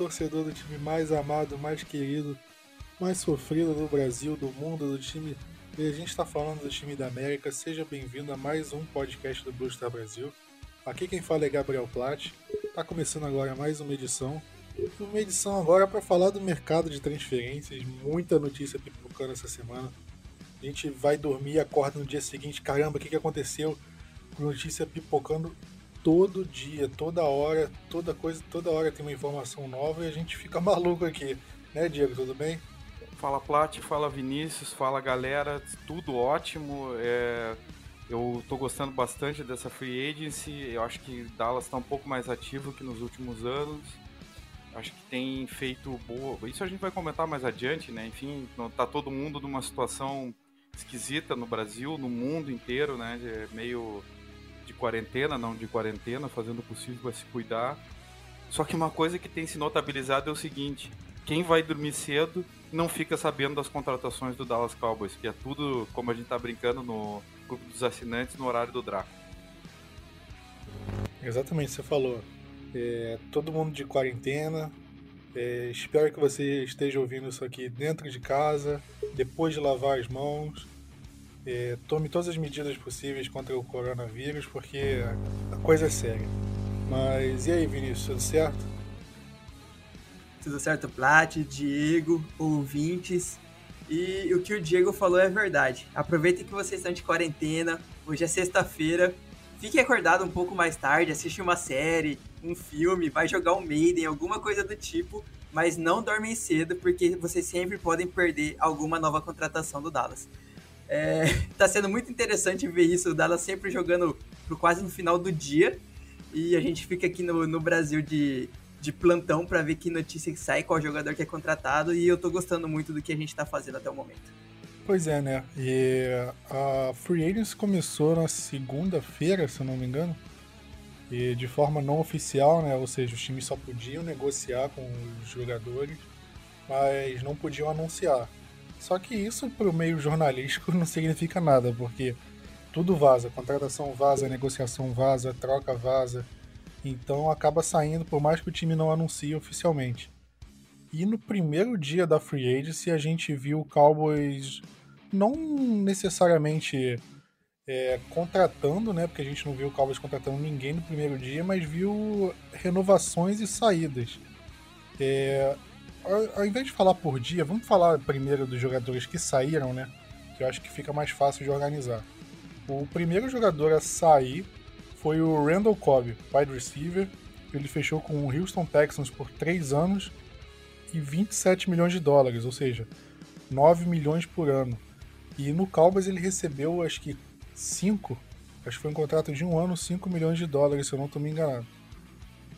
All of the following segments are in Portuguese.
Torcedor do time mais amado, mais querido, mais sofrido do Brasil, do mundo, do time. E a gente está falando do time da América. Seja bem-vindo a mais um podcast do Blue Star Brasil. Aqui quem fala é Gabriel Platt. Está começando agora mais uma edição. Uma edição agora para falar do mercado de transferências. Muita notícia pipocando essa semana. A gente vai dormir e acorda no dia seguinte. Caramba, o que, que aconteceu? Notícia pipocando todo dia, toda hora, toda coisa, toda hora tem uma informação nova e a gente fica maluco aqui. Né, Diego? Tudo bem? Fala Plat, fala Vinícius, fala galera, tudo ótimo. É, eu tô gostando bastante dessa free agency. Eu acho que Dallas está um pouco mais ativo que nos últimos anos. Acho que tem feito boa. Isso a gente vai comentar mais adiante, né? Enfim, tá todo mundo numa situação esquisita no Brasil, no mundo inteiro, né? meio de quarentena, não de quarentena, fazendo o possível para se cuidar. Só que uma coisa que tem se notabilizado é o seguinte: quem vai dormir cedo não fica sabendo das contratações do Dallas Cowboys, que é tudo, como a gente tá brincando no grupo dos assinantes, no horário do draft. Exatamente, você falou. É, todo mundo de quarentena. É, espero que você esteja ouvindo isso aqui dentro de casa, depois de lavar as mãos. É, tome todas as medidas possíveis contra o coronavírus, porque a coisa é séria. Mas e aí, Vinícius, tudo certo? Tudo certo, Plat, Diego, ouvintes. E o que o Diego falou é verdade. Aproveitem que vocês estão de quarentena. Hoje é sexta-feira. Fique acordado um pouco mais tarde, assiste uma série, um filme, vai jogar um Maiden, alguma coisa do tipo, mas não dormem cedo porque vocês sempre podem perder alguma nova contratação do Dallas. É, tá sendo muito interessante ver isso, o Dallas sempre jogando pro quase no final do dia. E a gente fica aqui no, no Brasil de de plantão para ver que notícia que sai, qual jogador que é contratado, e eu tô gostando muito do que a gente tá fazendo até o momento. Pois é, né? E a Free Agents começou na segunda-feira, se eu não me engano, e de forma não oficial, né? Ou seja, os times só podiam negociar com os jogadores, mas não podiam anunciar. Só que isso para o meio jornalístico não significa nada, porque tudo vaza, contratação vaza, negociação vaza, troca vaza. Então acaba saindo, por mais que o time não anuncie oficialmente. E no primeiro dia da Free Agency a gente viu o Cowboys não necessariamente é, contratando, né? Porque a gente não viu o Cowboys contratando ninguém no primeiro dia, mas viu renovações e saídas. É, ao, invés de falar por dia, vamos falar primeiro dos jogadores que saíram, né? Que eu acho que fica mais fácil de organizar. O primeiro jogador a sair foi o Randall Cobb, wide receiver. Ele fechou com o Houston Texans por 3 anos e 27 milhões de dólares, ou seja, 9 milhões por ano. E no Cowboys ele recebeu, acho que 5, acho que foi um contrato de um ano, 5 milhões de dólares, se eu não estou me enganando.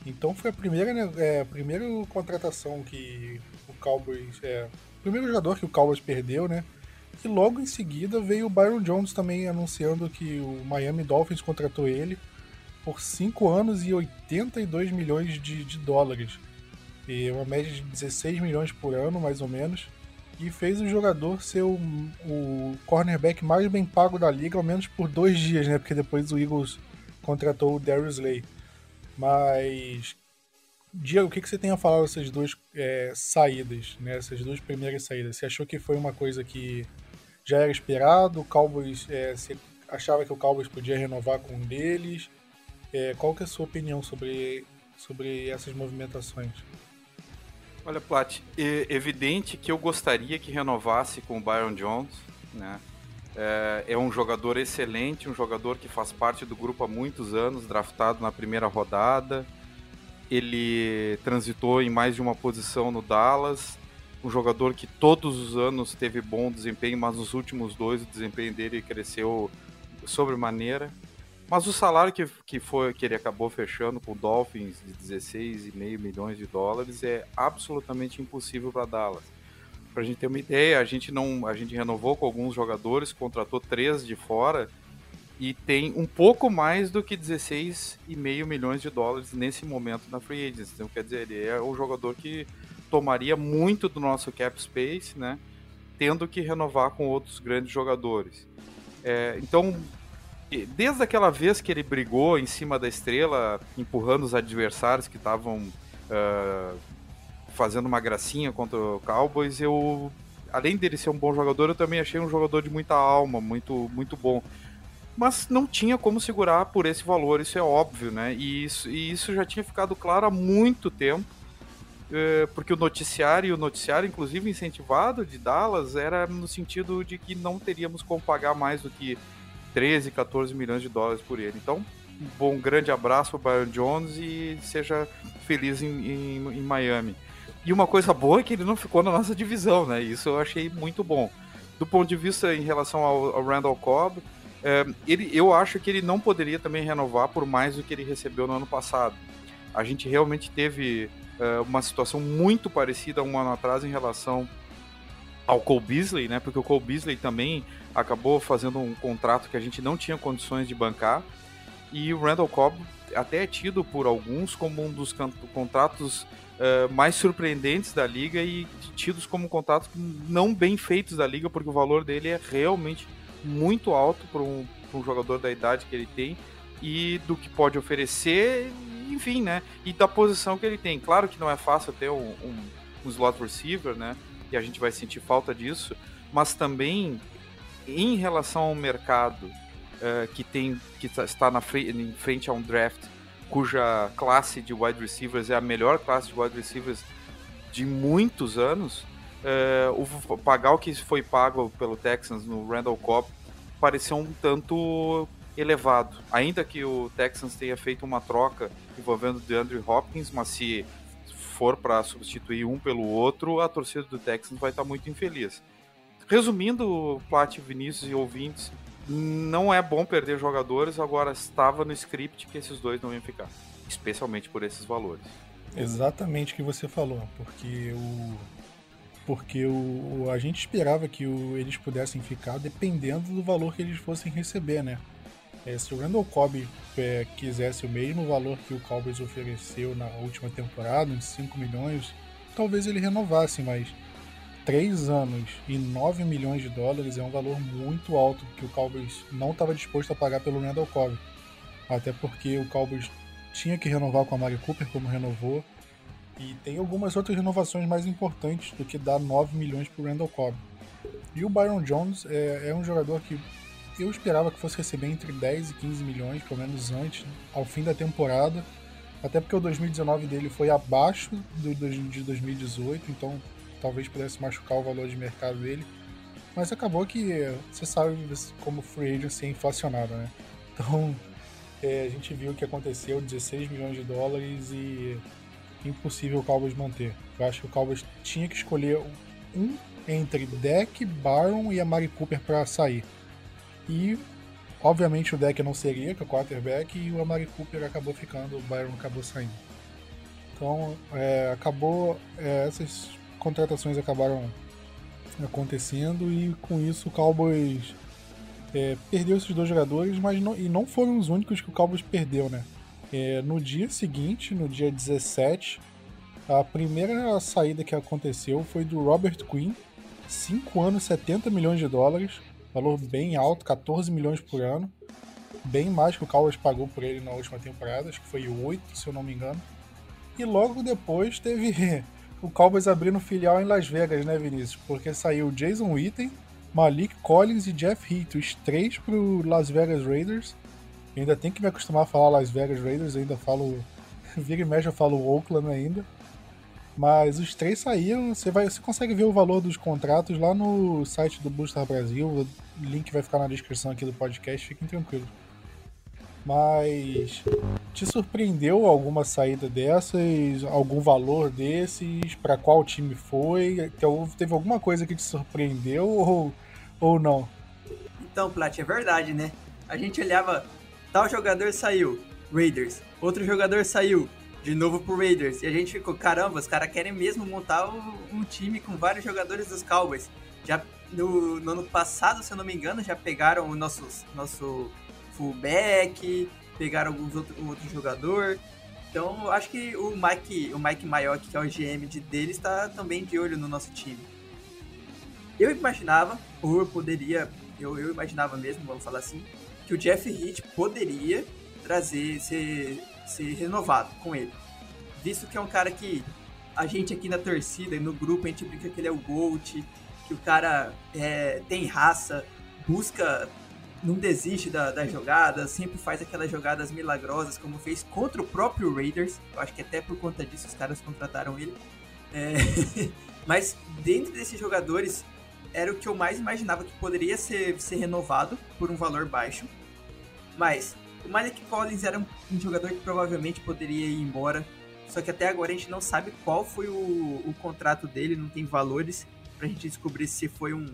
Então foi a primeira, né, é, a primeira contratação que o Cowboys. É, o primeiro jogador que o Cowboys perdeu, né? E logo em seguida veio o Byron Jones também anunciando que o Miami Dolphins contratou ele por 5 anos e 82 milhões de, de dólares. E uma média de 16 milhões por ano, mais ou menos. E fez o jogador ser o, o cornerback mais bem pago da liga, ao menos por dois dias, né? Porque depois o Eagles contratou o Darius Slay. Mas, Diego, o que, você tem a falar dessas duas é, saídas, né? Essas duas primeiras saídas? Você achou que foi uma coisa que já era esperado? O Cowboys, é, você achava que o Cowboys podia renovar com um deles? É, qual que é a sua opinião sobre, sobre essas movimentações? Olha, Plat, é evidente que eu gostaria que renovasse com o Byron Jones, né? É, é, um jogador excelente, um jogador que faz parte do grupo há muitos anos, draftado na primeira rodada. Ele transitou em mais de uma posição no Dallas. Um jogador que todos os anos teve bom desempenho, mas nos últimos dois o desempenho dele cresceu sobremaneira. Mas o salário que, que, foi, que ele acabou fechando com o Dolphins de 16,5 milhões de dólares é absolutamente impossível para Dallas. Para a gente ter uma ideia, a gente não, a gente renovou com alguns jogadores, contratou três de fora e tem um pouco mais do que 16,5 milhões de dólares nesse momento na free agency. Então, quer dizer, ele é um jogador que tomaria muito do nosso cap space, né? Tendo que renovar com outros grandes jogadores. É, então, desde aquela vez que ele brigou em cima da estrela, empurrando os adversários que estavam uh, fazendo uma gracinha contra o Cowboys, eu além dele ser um bom jogador, eu também achei um jogador de muita alma, muito, muito bom. Mas não tinha como segurar por esse valor, isso é óbvio, né? E isso, e isso já tinha ficado claro há muito tempo, é, porque o noticiário, o noticiário, inclusive incentivado de Dallas, era no sentido de que não teríamos como pagar mais do que 13, 14 milhões de dólares por ele. Então, um bom grande abraço para Byron Jones e seja feliz em, em, em Miami. E uma coisa boa é que ele não ficou na nossa divisão, né? Isso eu achei muito bom. Do ponto de vista em relação ao, ao Randall Cobb, é, ele, eu acho que ele não poderia também renovar por mais do que ele recebeu no ano passado. A gente realmente teve é, uma situação muito parecida um ano atrás em relação ao Cole Beasley, né? Porque o Cole Beasley também acabou fazendo um contrato que a gente não tinha condições de bancar. E o Randall Cobb até é tido por alguns como um dos contratos uh, mais surpreendentes da liga e tidos como contratos não bem feitos da liga, porque o valor dele é realmente muito alto para um, um jogador da idade que ele tem e do que pode oferecer, enfim, né? E da posição que ele tem. Claro que não é fácil ter um, um, um slot receiver, né? E a gente vai sentir falta disso, mas também em relação ao mercado uh, que tem que tá, está na frente, em frente a um draft cuja classe de wide receivers é a melhor classe de wide receivers de muitos anos, uh, o pagar o que foi pago pelo Texans no Randall Cobb pareceu um tanto elevado. Ainda que o Texans tenha feito uma troca envolvendo DeAndre Hopkins, mas se for para substituir um pelo outro, a torcida do Texans vai estar muito infeliz. Resumindo, Plat, Vinícius e ouvintes, não é bom perder jogadores, agora estava no script que esses dois não iam ficar, especialmente por esses valores. Exatamente o que você falou, porque o porque o, a gente esperava que o, eles pudessem ficar dependendo do valor que eles fossem receber, né? É, se o Randall Cobb é, quisesse o mesmo valor que o Cowboys ofereceu na última temporada, uns 5 milhões, talvez ele renovasse, mas 3 anos e 9 milhões de dólares é um valor muito alto que o Cowboys não estava disposto a pagar pelo Randall Cobb. Até porque o Cowboys tinha que renovar com a Mari Cooper, como renovou, e tem algumas outras renovações mais importantes do que dar 9 milhões para o Randall Cobb. E o Byron Jones é, é, um jogador que eu esperava que fosse receber entre 10 e 15 milhões, pelo menos antes, ao fim da temporada. Até porque o 2019 dele foi abaixo do, de 2018, então talvez pudesse machucar o valor de mercado dele. Mas acabou que você sabe como free agency é inflacionado, né? Então é, a gente viu o que aconteceu, 16 milhões de dólares e impossível o Cowboys manter. Eu acho que o Cowboys tinha que escolher um entre Deck, Baron e a Mari Cooper para sair. E obviamente o Deck não seria, que é o quarterback, e o Amari Cooper acabou ficando, o Byron acabou saindo. Então é, acabou é, essas contratações acabaram acontecendo e com isso o Cowboys é, perdeu esses dois jogadores, mas não, e não foram os únicos que o Cowboys perdeu, né? É, no dia seguinte, no dia 17, a primeira saída que aconteceu foi do Robert Quinn, 5 anos, 70 milhões de dólares, valor bem alto, 14 milhões por ano, bem mais que o Cowboys pagou por ele na última temporada, acho que foi 8, se eu não me engano. E logo depois teve o Cowboys abrindo filial em Las Vegas, né, Vinícius? Porque saiu Jason Witten, Malik Collins e Jeff Heath, os três pro Las Vegas Raiders. Eu ainda tem que me acostumar a falar Las Vegas Raiders, ainda falo. Vira e mexe, eu falo Oakland ainda. Mas os três saíram, você, vai, você consegue ver o valor dos contratos lá no site do Booster Brasil. O link vai ficar na descrição aqui do podcast, fiquem tranquilos. Mas te surpreendeu alguma saída dessas? Algum valor desses? Para qual time foi? Teve alguma coisa que te surpreendeu ou, ou não? Então, Plat, é verdade, né? A gente olhava, tal jogador saiu, Raiders. Outro jogador saiu, de novo pro Raiders. E a gente ficou, caramba, os caras querem mesmo montar um time com vários jogadores dos Cowboys. Já no, no ano passado, se eu não me engano, já pegaram o nosso, nosso fullback, pegaram alguns outros outro jogador. Então, acho que o Mike, o Mike Maiock, que é o GM de deles, está também de olho no nosso time. Eu imaginava, ou eu poderia, eu, eu imaginava mesmo, vamos falar assim, que o Jeff Heath poderia trazer, ser, ser renovado com ele. visto que é um cara que a gente aqui na torcida, no grupo, a gente brinca que ele é o GOAT, que o cara é, tem raça, busca, não desiste da, das jogadas, sempre faz aquelas jogadas milagrosas, como fez contra o próprio Raiders. Eu acho que até por conta disso os caras contrataram ele. É, mas dentro desses jogadores, era o que eu mais imaginava que poderia ser, ser renovado por um valor baixo. Mas o Malik Collins era um, um jogador que provavelmente poderia ir embora. Só que até agora a gente não sabe qual foi o, o contrato dele, não tem valores pra gente descobrir se foi um,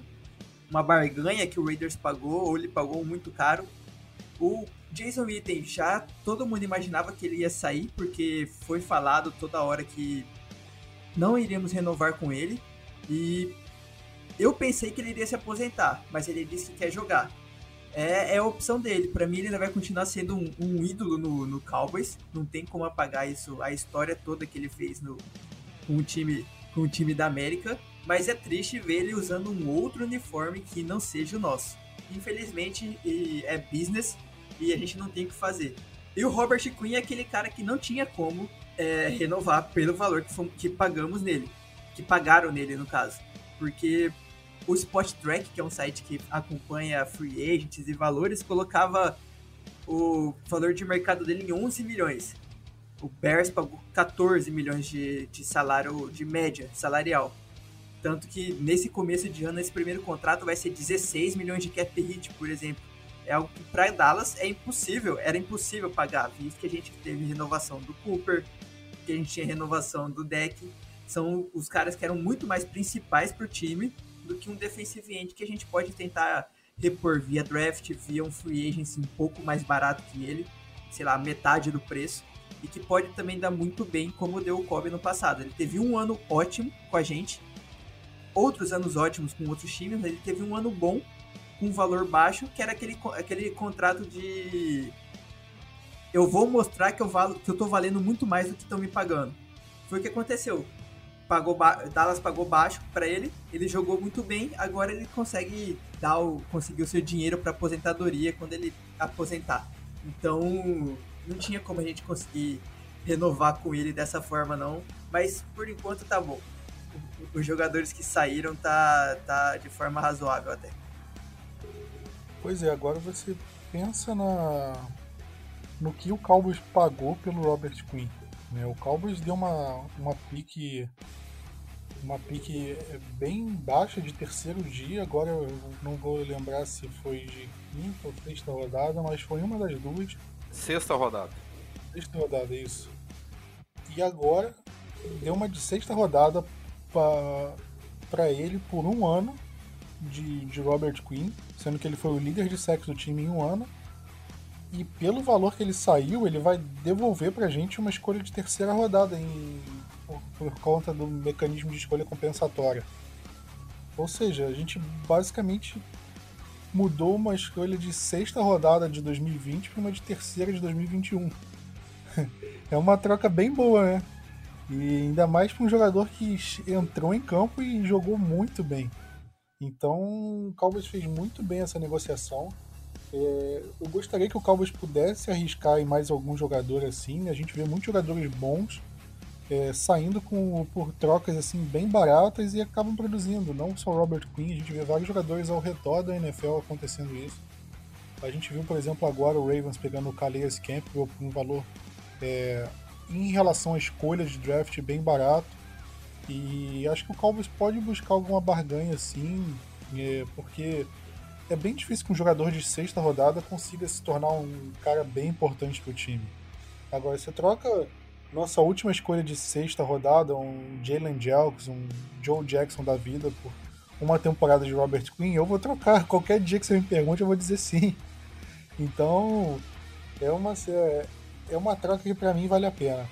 uma barganha que o Raiders pagou ou ele pagou muito caro. O Jason Witten já todo mundo imaginava que ele ia sair, porque foi falado toda hora que não iríamos renovar com ele. E eu pensei que ele iria se aposentar, mas ele disse que quer jogar. É, é a opção dele. Para mim, ele vai continuar sendo um, um ídolo no, no, Cowboys. Não tem como apagar isso, a história toda que ele fez no, com, o time, com o time da América. Mas é triste ver ele usando um outro uniforme que não seja o nosso. Infelizmente, é business e a gente não tem o que fazer. E o Robert Quinn é aquele cara que não tinha como é, renovar pelo valor que, que pagamos nele. Que pagaram nele, no caso. Porque o Spot Track, que é um site que acompanha free agents e valores, colocava o valor de mercado dele em 11 milhões. O Bears pagou 14 milhões de, de salário de média salarial. Tanto que nesse começo de ano, esse primeiro contrato vai ser 16 milhões de cap hit, por exemplo. É algo que para Dallas é impossível, era impossível pagar, visto que a gente teve renovação do Cooper, que a gente tinha renovação do deck. São os caras que eram muito mais principais para o time do que um defensive end que a gente pode tentar repor via draft, via um free agency um pouco mais barato que ele, sei lá, metade do preço, e que pode também dar muito bem como deu o Kobe no passado. Ele teve um ano ótimo com a gente, outros anos ótimos com outros times, ele teve um ano bom com valor baixo, que era aquele, aquele contrato de eu vou mostrar que eu, valo, que eu tô valendo muito mais do que estão me pagando. Foi o que aconteceu pagou Dallas pagou baixo para ele, ele jogou muito bem, agora ele consegue dar o conseguir o seu dinheiro para aposentadoria quando ele aposentar. Então, não tinha como a gente conseguir renovar com ele dessa forma não, mas por enquanto tá bom. Os jogadores que saíram tá tá de forma razoável até. Pois é, agora você pensa na no que o Cowboys pagou pelo Robert Quinn. Né? O Cowboys deu uma, uma pique uma pique bem baixa de terceiro dia, agora eu não vou lembrar se foi de quinta ou sexta rodada, mas foi uma das duas. Sexta rodada. Sexta rodada, isso. E agora deu uma de sexta rodada para ele por um ano de, de Robert Quinn, sendo que ele foi o líder de sexo do time em um ano. E pelo valor que ele saiu, ele vai devolver pra gente uma escolha de terceira rodada em, por, por conta do mecanismo de escolha compensatória. Ou seja, a gente basicamente mudou uma escolha de sexta rodada de 2020 para uma de terceira de 2021. é uma troca bem boa, né? E ainda mais para um jogador que entrou em campo e jogou muito bem. Então, o Cowboys fez muito bem essa negociação. É, eu gostaria que o Cowboys pudesse arriscar em mais algum jogador assim. Né? A gente vê muitos jogadores bons é, saindo com, por trocas assim bem baratas e acabam produzindo. Não só Robert Quinn, a gente vê vários jogadores ao redor da NFL acontecendo isso. A gente viu, por exemplo, agora o Ravens pegando o Calais Campbell por um valor é, em relação à escolha de draft bem barato. E acho que o Cowboys pode buscar alguma barganha assim, é, porque é bem difícil que um jogador de sexta rodada consiga se tornar um cara bem importante para o time. Agora, você troca nossa última escolha de sexta rodada, um Jalen Jelks, um Joe Jackson da vida, por uma temporada de Robert Quinn, eu vou trocar. Qualquer dia que você me pergunte, eu vou dizer sim. Então, é uma, é uma troca que para mim vale a pena.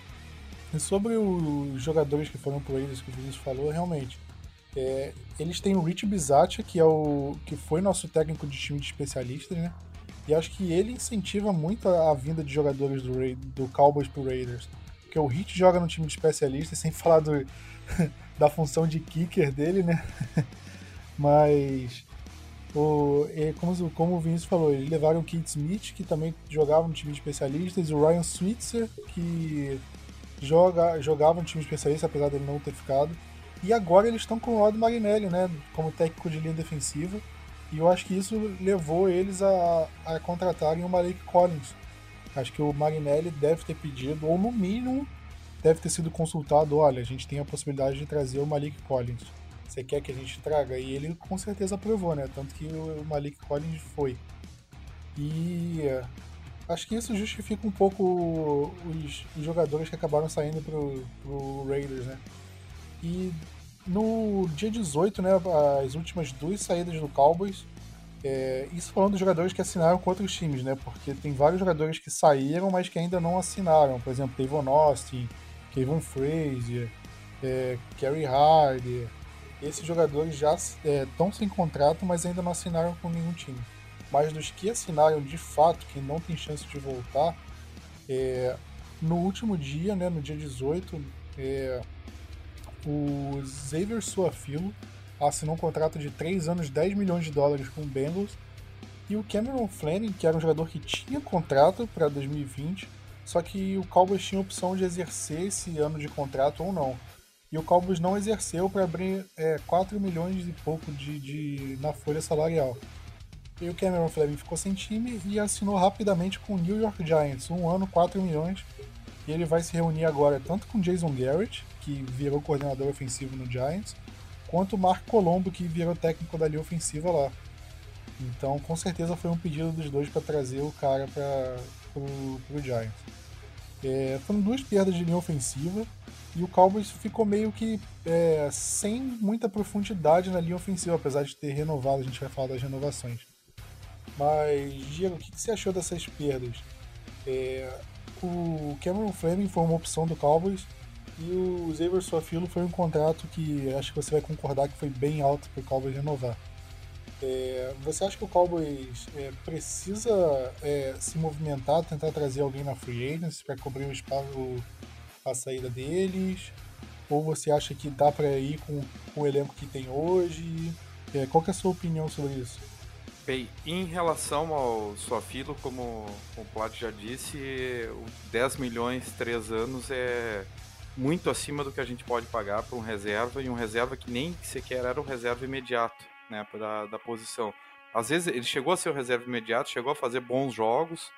E sobre os jogadores que foram pro Raiders, que o Vinícius falou, realmente, é, eles têm o Rich Bisaccia, que é o que foi nosso técnico de time de especialistas, né? E acho que ele incentiva muito a, a vinda de jogadores do, do Cowboys pro Raiders. Porque o Rich joga no time de especialistas, sem falar do, da função de kicker dele, né? Mas o, como, como o Vinícius falou, eles levaram o Keith Smith, que também jogava no time de especialistas, o Ryan Switzer, que joga, jogava no time especialista, apesar dele não ter ficado. E agora eles estão com o Rod Marinelli, né? Como técnico de linha defensiva. E eu acho que isso levou eles a, a contratarem o Malik Collins. Acho que o Marinelli deve ter pedido, ou no mínimo, deve ter sido consultado: olha, a gente tem a possibilidade de trazer o Malik Collins. Você quer que a gente traga? E ele com certeza aprovou, né? Tanto que o Malik Collins foi. E acho que isso justifica um pouco os, os jogadores que acabaram saindo pro, pro Raiders, né? E no dia 18, né, as últimas duas saídas do Cowboys, é, isso falando dos jogadores que assinaram com outros times, né? Porque tem vários jogadores que saíram, mas que ainda não assinaram. Por exemplo, Davon Austin, Kevin Frazier, é, Kerry Hardy. Esses jogadores já estão é, sem contrato, mas ainda não assinaram com nenhum time. Mas dos que assinaram de fato, que não tem chance de voltar, é, no último dia, né, no dia 18, é, o Xavier Suafilo assinou um contrato de 3 anos, 10 milhões de dólares com o Bengals. E o Cameron Fleming, que era um jogador que tinha contrato para 2020, só que o Cowboys tinha a opção de exercer esse ano de contrato ou não. E o Cowboys não exerceu para abrir é, 4 milhões e pouco de, de, na folha salarial. E o Cameron Fleming ficou sem time e assinou rapidamente com o New York Giants, um ano, 4 milhões. E ele vai se reunir agora tanto com Jason Garrett, que virou coordenador ofensivo no Giants, quanto o Mark Colombo, que virou técnico da linha ofensiva lá. Então, com certeza foi um pedido dos dois para trazer o cara para o Giants. É, foram duas perdas de linha ofensiva e o Cowboys ficou meio que é, sem muita profundidade na linha ofensiva, apesar de ter renovado, a gente vai falar das renovações. Mas, Diego, o que, que você achou dessas perdas? É, o Cameron Fleming foi uma opção do Cowboys, e o Xavier Suafilo foi um contrato que acho que você vai concordar que foi bem alto para o Cowboys renovar. É, você acha que o Cowboys é, precisa é, se movimentar, tentar trazer alguém na free agency para cobrir o espaço, a saída deles? Ou você acha que dá para ir com, com, o elenco que tem hoje? É, qual é a sua opinião sobre isso? Bem, em relação ao Suafilo, como o Plat já disse, 10 milhões, 3 anos é muito acima do que a gente pode pagar para um reserva e um reserva que nem sequer era um reserva imediato, né, da, da posição. Às vezes ele chegou a ser o reserva imediato, chegou a fazer bons jogos,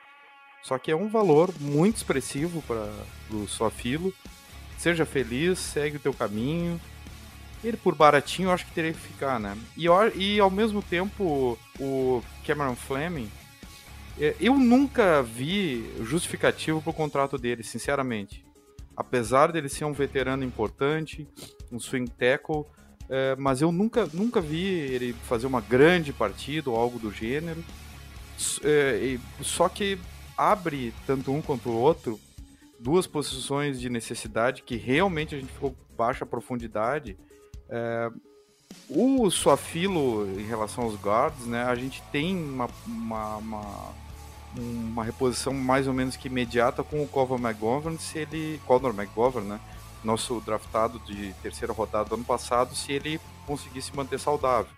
só que é um valor muito expressivo para o Sofilo. Seja feliz, segue o teu caminho. Ele por baratinho eu acho que teria que ficar, né? E, e ao mesmo tempo o Cameron Fleming, é, eu nunca vi justificativo para o contrato dele, sinceramente apesar dele ser um veterano importante, um swing tackle, é, mas eu nunca, nunca vi ele fazer uma grande partida ou algo do gênero. É, só que abre tanto um quanto o outro duas posições de necessidade que realmente a gente ficou baixa profundidade. É, o Suafilo, em relação aos guards, né, a gente tem uma, uma, uma uma reposição mais ou menos que imediata com o Conor McGovern, se ele. Conor McGovern, né? Nosso draftado de terceira rodada do ano passado, se ele conseguisse manter saudável.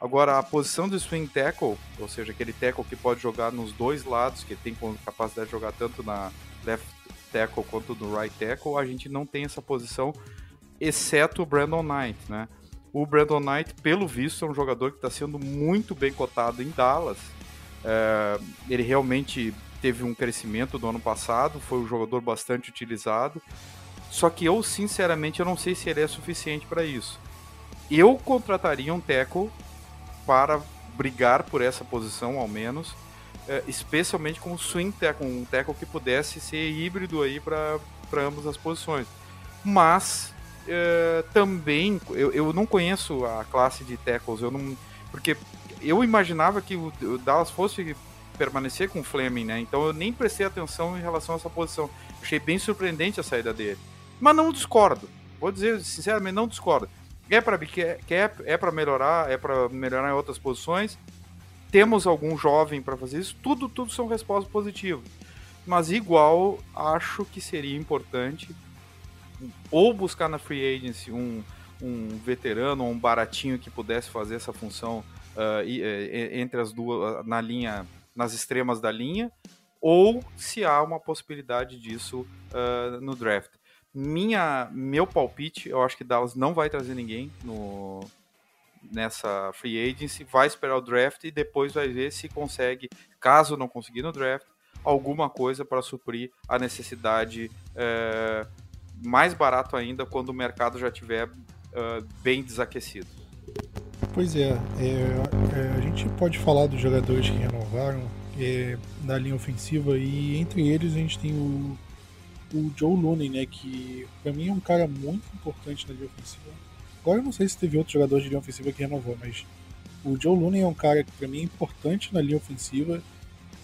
Agora, a posição do swing tackle, ou seja, aquele tackle que pode jogar nos dois lados, que tem capacidade de jogar tanto na left tackle quanto no right tackle, a gente não tem essa posição, exceto o Brandon Knight, né? O Brandon Knight, pelo visto, é um jogador que está sendo muito bem cotado em Dallas, é, ele realmente teve um crescimento do ano passado, foi um jogador bastante utilizado. Só que eu, sinceramente, eu não sei se ele é suficiente para isso. Eu contrataria um Teco para brigar por essa posição, ao menos, é, especialmente com um swing Teco, um Teco que pudesse ser híbrido aí para ambas as posições. Mas é, também, eu, eu não conheço a classe de tackles, eu não, porque eu imaginava que o, Dallas fosse permanecer com o Fleming, né? Então eu nem prestei atenção em relação a essa posição. Achei bem surpreendente a saída dele. Mas não discordo. Vou dizer sinceramente, não discordo. É para é, é para melhorar, é para melhorar em outras posições. Temos algum jovem para fazer isso. Tudo, tudo são respostas positivas. Mas igual acho que seria importante ou buscar na free agency um, um veterano ou um baratinho que pudesse fazer essa função uh, entre as duas, na linha, nas extremas da linha, ou se há uma possibilidade disso uh, no draft. minha, meu palpite, eu acho que Dallas não vai trazer ninguém no, nessa free agency, vai esperar o draft e depois vai ver se consegue, caso não conseguir no draft, alguma coisa para suprir a necessidade é, mais barato ainda quando o mercado já estiver uh, bem desaquecido. Pois é, é, é, a gente pode falar dos jogadores que renovaram é, na linha ofensiva e entre eles a gente tem o, o Joe Looney, né, que para mim é um cara muito importante na linha ofensiva. Agora eu não sei se teve outro jogador de linha ofensiva que renovou, mas o Joe Looney é um cara que para mim é importante na linha ofensiva,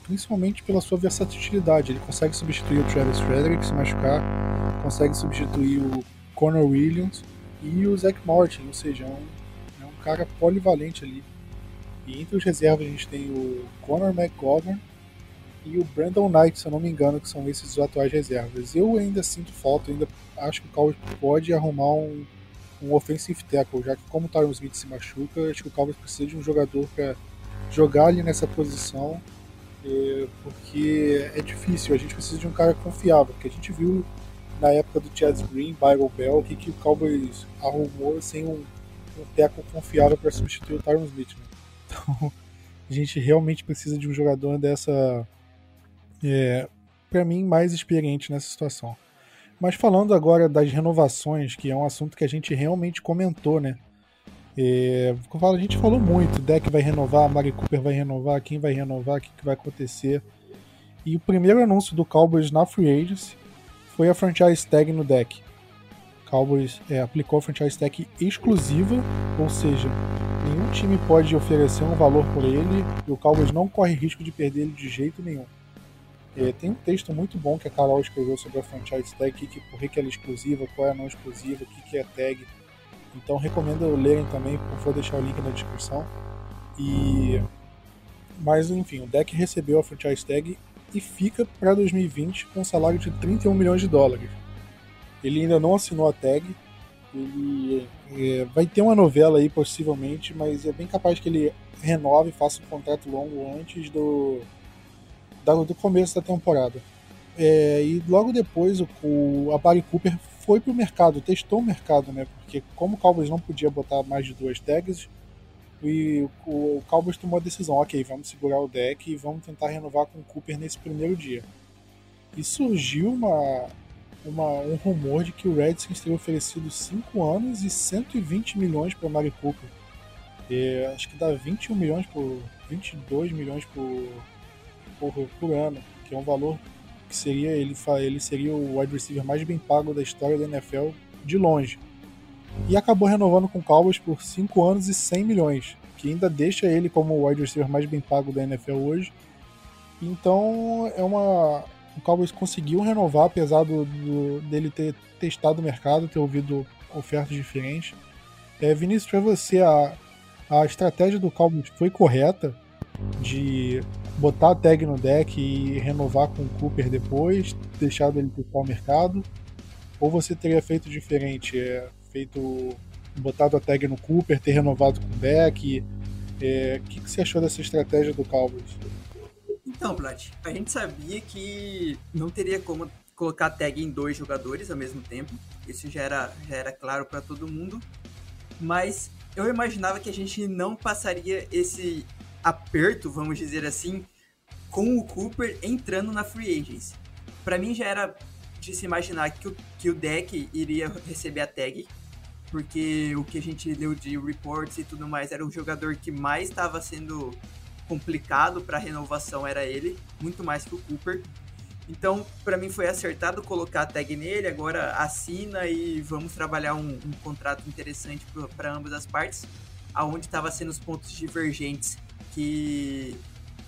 principalmente pela sua versatilidade. Ele consegue substituir o Travis Frederick se machucar, consegue substituir o Conor Williams e o Zach Martin, ou seja, é um cara polivalente ali. E entre os reservas a gente tem o Conor McGovern e o Brandon Knight, se eu não me engano, que são esses os atuais reservas. Eu ainda sinto falta, ainda acho que o Cowboys pode arrumar um, um offensive tackle, já que como o Tyron Smith se machuca, acho que o Cowboys precisa de um jogador para jogar ali nessa posição, é, porque é difícil, a gente precisa de um cara confiável, porque a gente viu na época do Chad Green, Byron Bell, o que, que o Cowboys arrumou sem um um teco confiável para substituir o Tyron Smith. Né? Então, a gente realmente precisa de um jogador dessa, é, para mim, mais experiente nessa situação. Mas falando agora das renovações, que é um assunto que a gente realmente comentou, né? É, a gente falou muito, Deck vai renovar, Mari Cooper vai renovar, quem vai renovar, o que, que vai acontecer. E o primeiro anúncio do Cowboys na Free Agency foi a franchise tag no deck. Cowboys é, aplicou a franchise tag exclusiva, ou seja, nenhum time pode oferecer um valor por ele e o Cowboys não corre risco de perder ele de jeito nenhum. É, tem um texto muito bom que a Carol escreveu sobre a franchise tag, que, por que ela é exclusiva, qual é a não exclusiva, o que, que é tag. Então recomendo lerem também, vou deixar o link na descrição. E mas enfim, o deck recebeu a franchise tag e fica para 2020 com um salário de 31 milhões de dólares. Ele ainda não assinou a tag. Ele é, vai ter uma novela aí, possivelmente, mas é bem capaz que ele renove e faça um contrato longo antes do, do começo da temporada. É, e logo depois o, o, a Barry Cooper foi pro mercado, testou o mercado, né? Porque como o Cowboys não podia botar mais de duas tags, e o, o Cowboys tomou a decisão, ok, vamos segurar o deck e vamos tentar renovar com o Cooper nesse primeiro dia. E surgiu uma, uma, um rumor de que o Redskins teria oferecido 5 anos e 120 milhões para Mari Cooper. E, acho que dá 21 milhões por 22 milhões por, por, por ano, que é um valor que seria ele, ele seria o wide receiver mais bem pago da história da NFL de longe. E acabou renovando com o Cowboys por 5 anos e 100 milhões, que ainda deixa ele como o wide receiver mais bem pago da NFL hoje. Então é uma o Cowboys conseguiu renovar, apesar do, do, dele ter testado o mercado, ter ouvido ofertas diferentes. É, Vinícius, para você, a, a estratégia do Cowboys foi correta de botar a tag no deck e renovar com o Cooper depois, deixado ele testar o mercado? Ou você teria feito diferente, é, feito botado a tag no Cooper, ter renovado com o deck? É, o que, que você achou dessa estratégia do Cowboys? Então, Plat, a gente sabia que não teria como colocar tag em dois jogadores ao mesmo tempo. Isso já era, já era claro para todo mundo. Mas eu imaginava que a gente não passaria esse aperto, vamos dizer assim, com o Cooper entrando na free agency. Para mim já era de se imaginar que o, que o deck iria receber a tag, porque o que a gente leu de reports e tudo mais era o jogador que mais estava sendo complicado para renovação era ele, muito mais que o Cooper. Então, para mim foi acertado colocar a tag nele, agora assina e vamos trabalhar um, um contrato interessante para ambas as partes, aonde estava sendo os pontos divergentes que,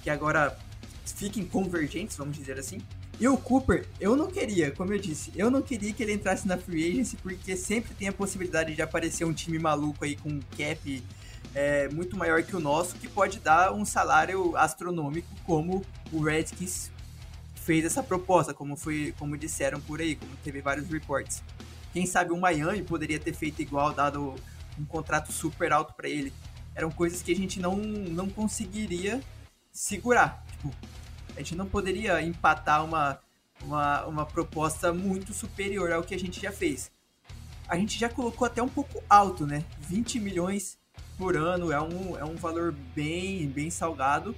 que agora fiquem convergentes, vamos dizer assim. E o Cooper, eu não queria, como eu disse, eu não queria que ele entrasse na free agency, porque sempre tem a possibilidade de aparecer um time maluco aí com cap é, muito maior que o nosso, que pode dar um salário astronômico, como o Redskins fez essa proposta, como foi, como disseram por aí, como teve vários reports. Quem sabe o Miami poderia ter feito igual, dado um contrato super alto para ele. Eram coisas que a gente não, não conseguiria segurar. Tipo, a gente não poderia empatar uma, uma, uma proposta muito superior ao que a gente já fez. A gente já colocou até um pouco alto, né? 20 milhões por ano é um, é um valor bem, bem salgado,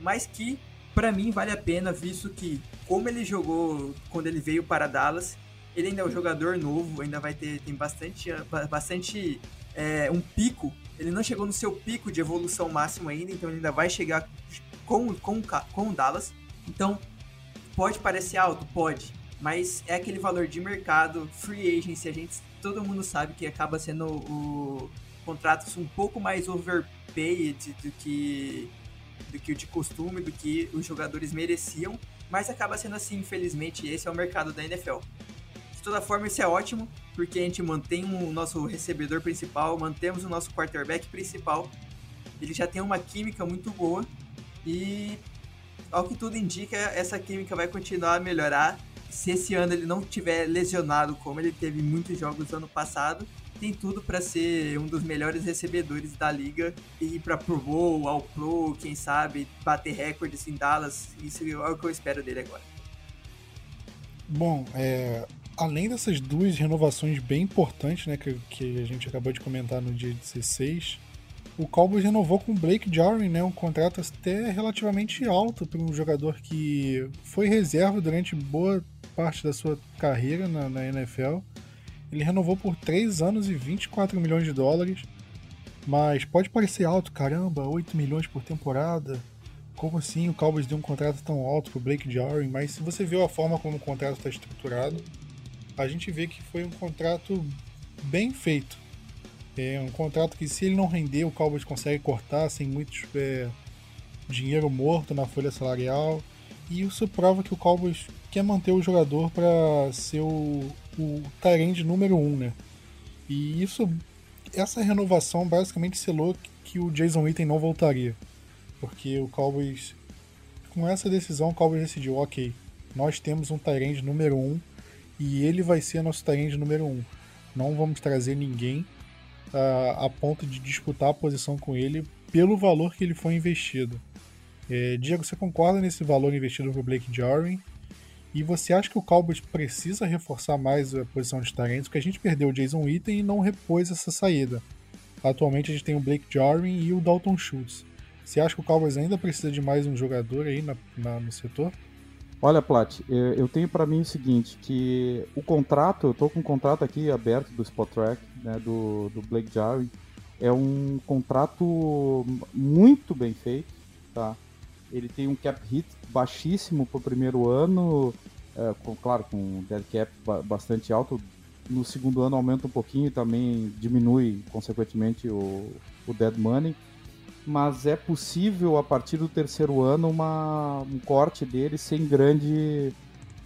mas que para mim vale a pena, visto que, como ele jogou quando ele veio para Dallas, ele ainda é um jogador novo, ainda vai ter tem bastante, bastante é, um pico. Ele não chegou no seu pico de evolução máxima ainda, então ele ainda vai chegar com, com, com o Dallas. Então, pode parecer alto? Pode. Mas é aquele valor de mercado, free agency, a gente, todo mundo sabe que acaba sendo o contratos um pouco mais overpaid do que do que o de costume, do que os jogadores mereciam, mas acaba sendo assim, infelizmente, esse é o mercado da NFL. De toda forma, isso é ótimo, porque a gente mantém o nosso recebedor principal, mantemos o nosso quarterback principal, ele já tem uma química muito boa e, ao que tudo indica, essa química vai continuar a melhorar. Se esse ano ele não tiver lesionado, como ele teve muitos jogos ano passado, tem tudo para ser um dos melhores recebedores da liga e ir para Pro Bowl, ao Pro, quem sabe, bater recordes em Dallas. Isso é o que eu espero dele agora. Bom, é, além dessas duas renovações bem importantes, né, que, que a gente acabou de comentar no dia 16, o Cowboys renovou com o Blake Jarwin, né, um contrato até relativamente alto para um jogador que foi reserva durante boa parte da sua carreira na, na NFL ele renovou por 3 anos e 24 milhões de dólares. Mas pode parecer alto, caramba, 8 milhões por temporada. Como assim o Cowboys deu um contrato tão alto pro Blake Jarwin? Mas se você viu a forma como o contrato está estruturado, a gente vê que foi um contrato bem feito. É um contrato que se ele não render, o Cowboys consegue cortar sem muito é, dinheiro morto na folha salarial. E isso prova que o Cowboys quer manter o jogador para ser o, o Tyrande número 1, um, né? E isso, essa renovação basicamente selou que o Jason Witten não voltaria. Porque o Cowboys, com essa decisão, o Cowboys decidiu, ok, nós temos um Tyrande número 1 um, e ele vai ser nosso Tyrande número 1. Um. Não vamos trazer ninguém uh, a ponto de disputar a posição com ele pelo valor que ele foi investido. É, Diego, você concorda nesse valor investido por Blake Jarwin? E você acha que o Cowboys precisa reforçar mais a posição de talentos? Porque a gente perdeu o Jason Witten e não repôs essa saída. Atualmente a gente tem o Blake Jarwin e o Dalton Schultz. Você acha que o Cowboys ainda precisa de mais um jogador aí na, na, no setor? Olha, Plat, eu tenho para mim o seguinte, que o contrato, eu tô com um contrato aqui aberto do Spot Track, né, do, do Blake Jarwin, é um contrato muito bem feito, tá? Ele tem um cap hit baixíssimo para o primeiro ano, é, com, claro, com um dead cap bastante alto. No segundo ano aumenta um pouquinho e também diminui, consequentemente, o, o dead money. Mas é possível, a partir do terceiro ano, uma, um corte dele sem grande...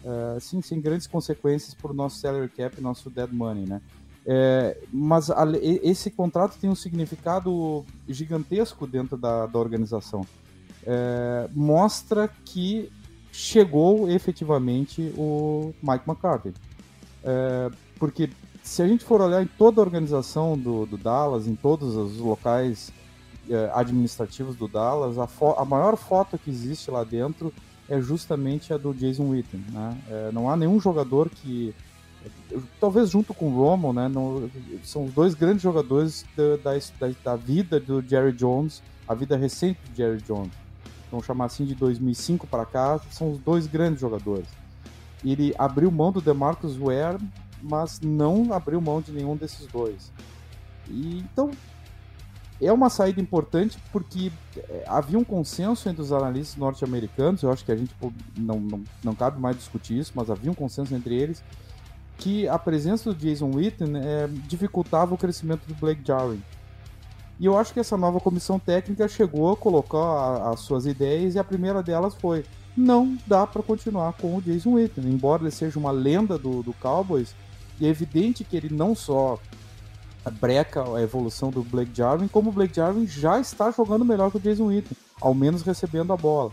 Uh, sim, sem grandes consequências para o nosso salary cap, nosso dead money, né? É, mas a, esse contrato tem um significado gigantesco dentro da, da organização é, mostra que chegou efetivamente o Mike McCarthy. É, porque se a gente for olhar em toda a organização do, do Dallas, em todos os locais é, administrativos do Dallas, a, a, maior foto que existe lá dentro é justamente a do Jason Witten. Né? É, não há nenhum jogador que talvez junto com o Romo, né, são os dois grandes jogadores da, da, da, vida do Jerry Jones, a vida recente do Jerry Jones vamos chamar assim, de 2005 para cá, são os dois grandes jogadores. Ele abriu mão do DeMarcus Ware, mas não abriu mão de nenhum desses dois. E, então, é uma saída importante porque é, havia um consenso entre os analistas norte-americanos, eu acho que a gente não, não, não cabe mais discutir isso, mas havia um consenso entre eles, que a presença do Jason Witten é, dificultava o crescimento do Blake Jarwin. E eu acho que essa nova comissão técnica chegou a colocar as suas ideias e a primeira delas foi: não dá para continuar com o Jason Witten. Embora ele seja uma lenda do, do Cowboys, é evidente que ele não só breca a evolução do Blake Jarwin, como o Blake Jarwin já está jogando melhor que o Jason Witten, ao menos recebendo a bola.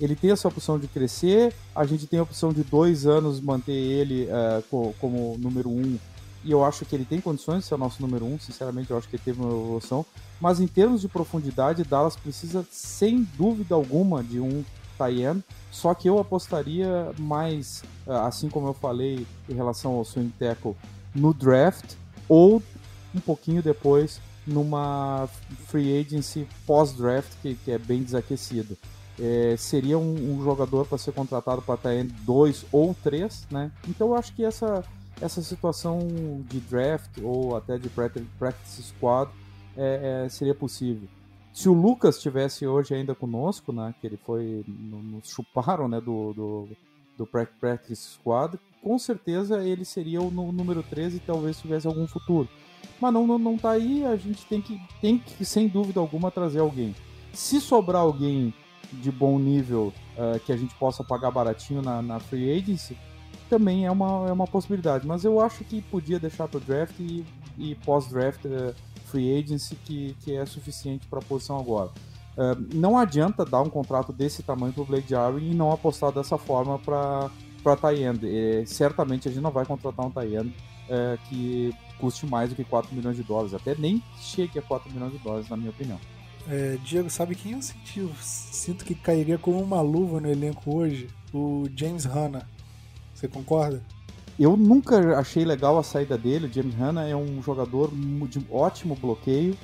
Ele tem essa opção de crescer, a gente tem a opção de dois anos manter ele uh, como número um e eu acho que ele tem condições de ser o nosso número um, sinceramente eu acho que ele teve uma evolução, mas em termos de profundidade, Dallas precisa sem dúvida alguma de um Tayen, só que eu apostaria mais, assim como eu falei em relação ao swing tackle, no draft ou um pouquinho depois numa free agency pós-draft que, que, é bem desaquecido. É, seria um, um jogador para ser contratado para em 2 ou 3, né? Então eu acho que essa, essa situação de draft ou até de practice squad é, é, seria possível. Se o Lucas estivesse hoje ainda conosco, né, que ele foi, nos chuparam né, do, do, do practice squad, com certeza ele seria o número 13 e talvez tivesse algum futuro. Mas não, não, não tá aí, a gente tem que, tem que, sem dúvida alguma, trazer alguém. Se sobrar alguém de bom nível uh, que a gente possa pagar baratinho na, na free agency, também é uma, é uma possibilidade. Mas eu acho que podia deixar para o draft e, e pós-draft uh, free agency que, que é suficiente para a posição agora. Uh, não adianta dar um contrato desse tamanho para o Blake Jarwin e não apostar dessa forma para para tie-end. certamente a gente não vai contratar um tie-end é, que custe mais do que 4 milhões de dólares. Até nem chegue a 4 milhões de dólares, na minha opinião. É, Diego, sabe quem eu senti? Eu sinto que cairia como uma luva no elenco hoje? O James Hanna. Você concorda? Eu nunca achei legal a saída dele. O James Hanna é um jogador de ótimo bloqueio,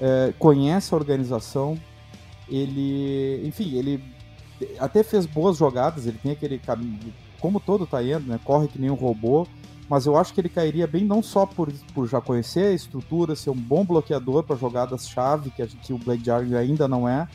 é, conhece a organização. Ele, enfim, ele até fez boas jogadas. Ele tem aquele caminho, como todo Tayendo, né? Corre que nem um robô mas eu acho que ele cairia bem não só por, por já conhecer a estrutura, ser um bom bloqueador para jogadas-chave, que, que o Blake Jarvis ainda não é,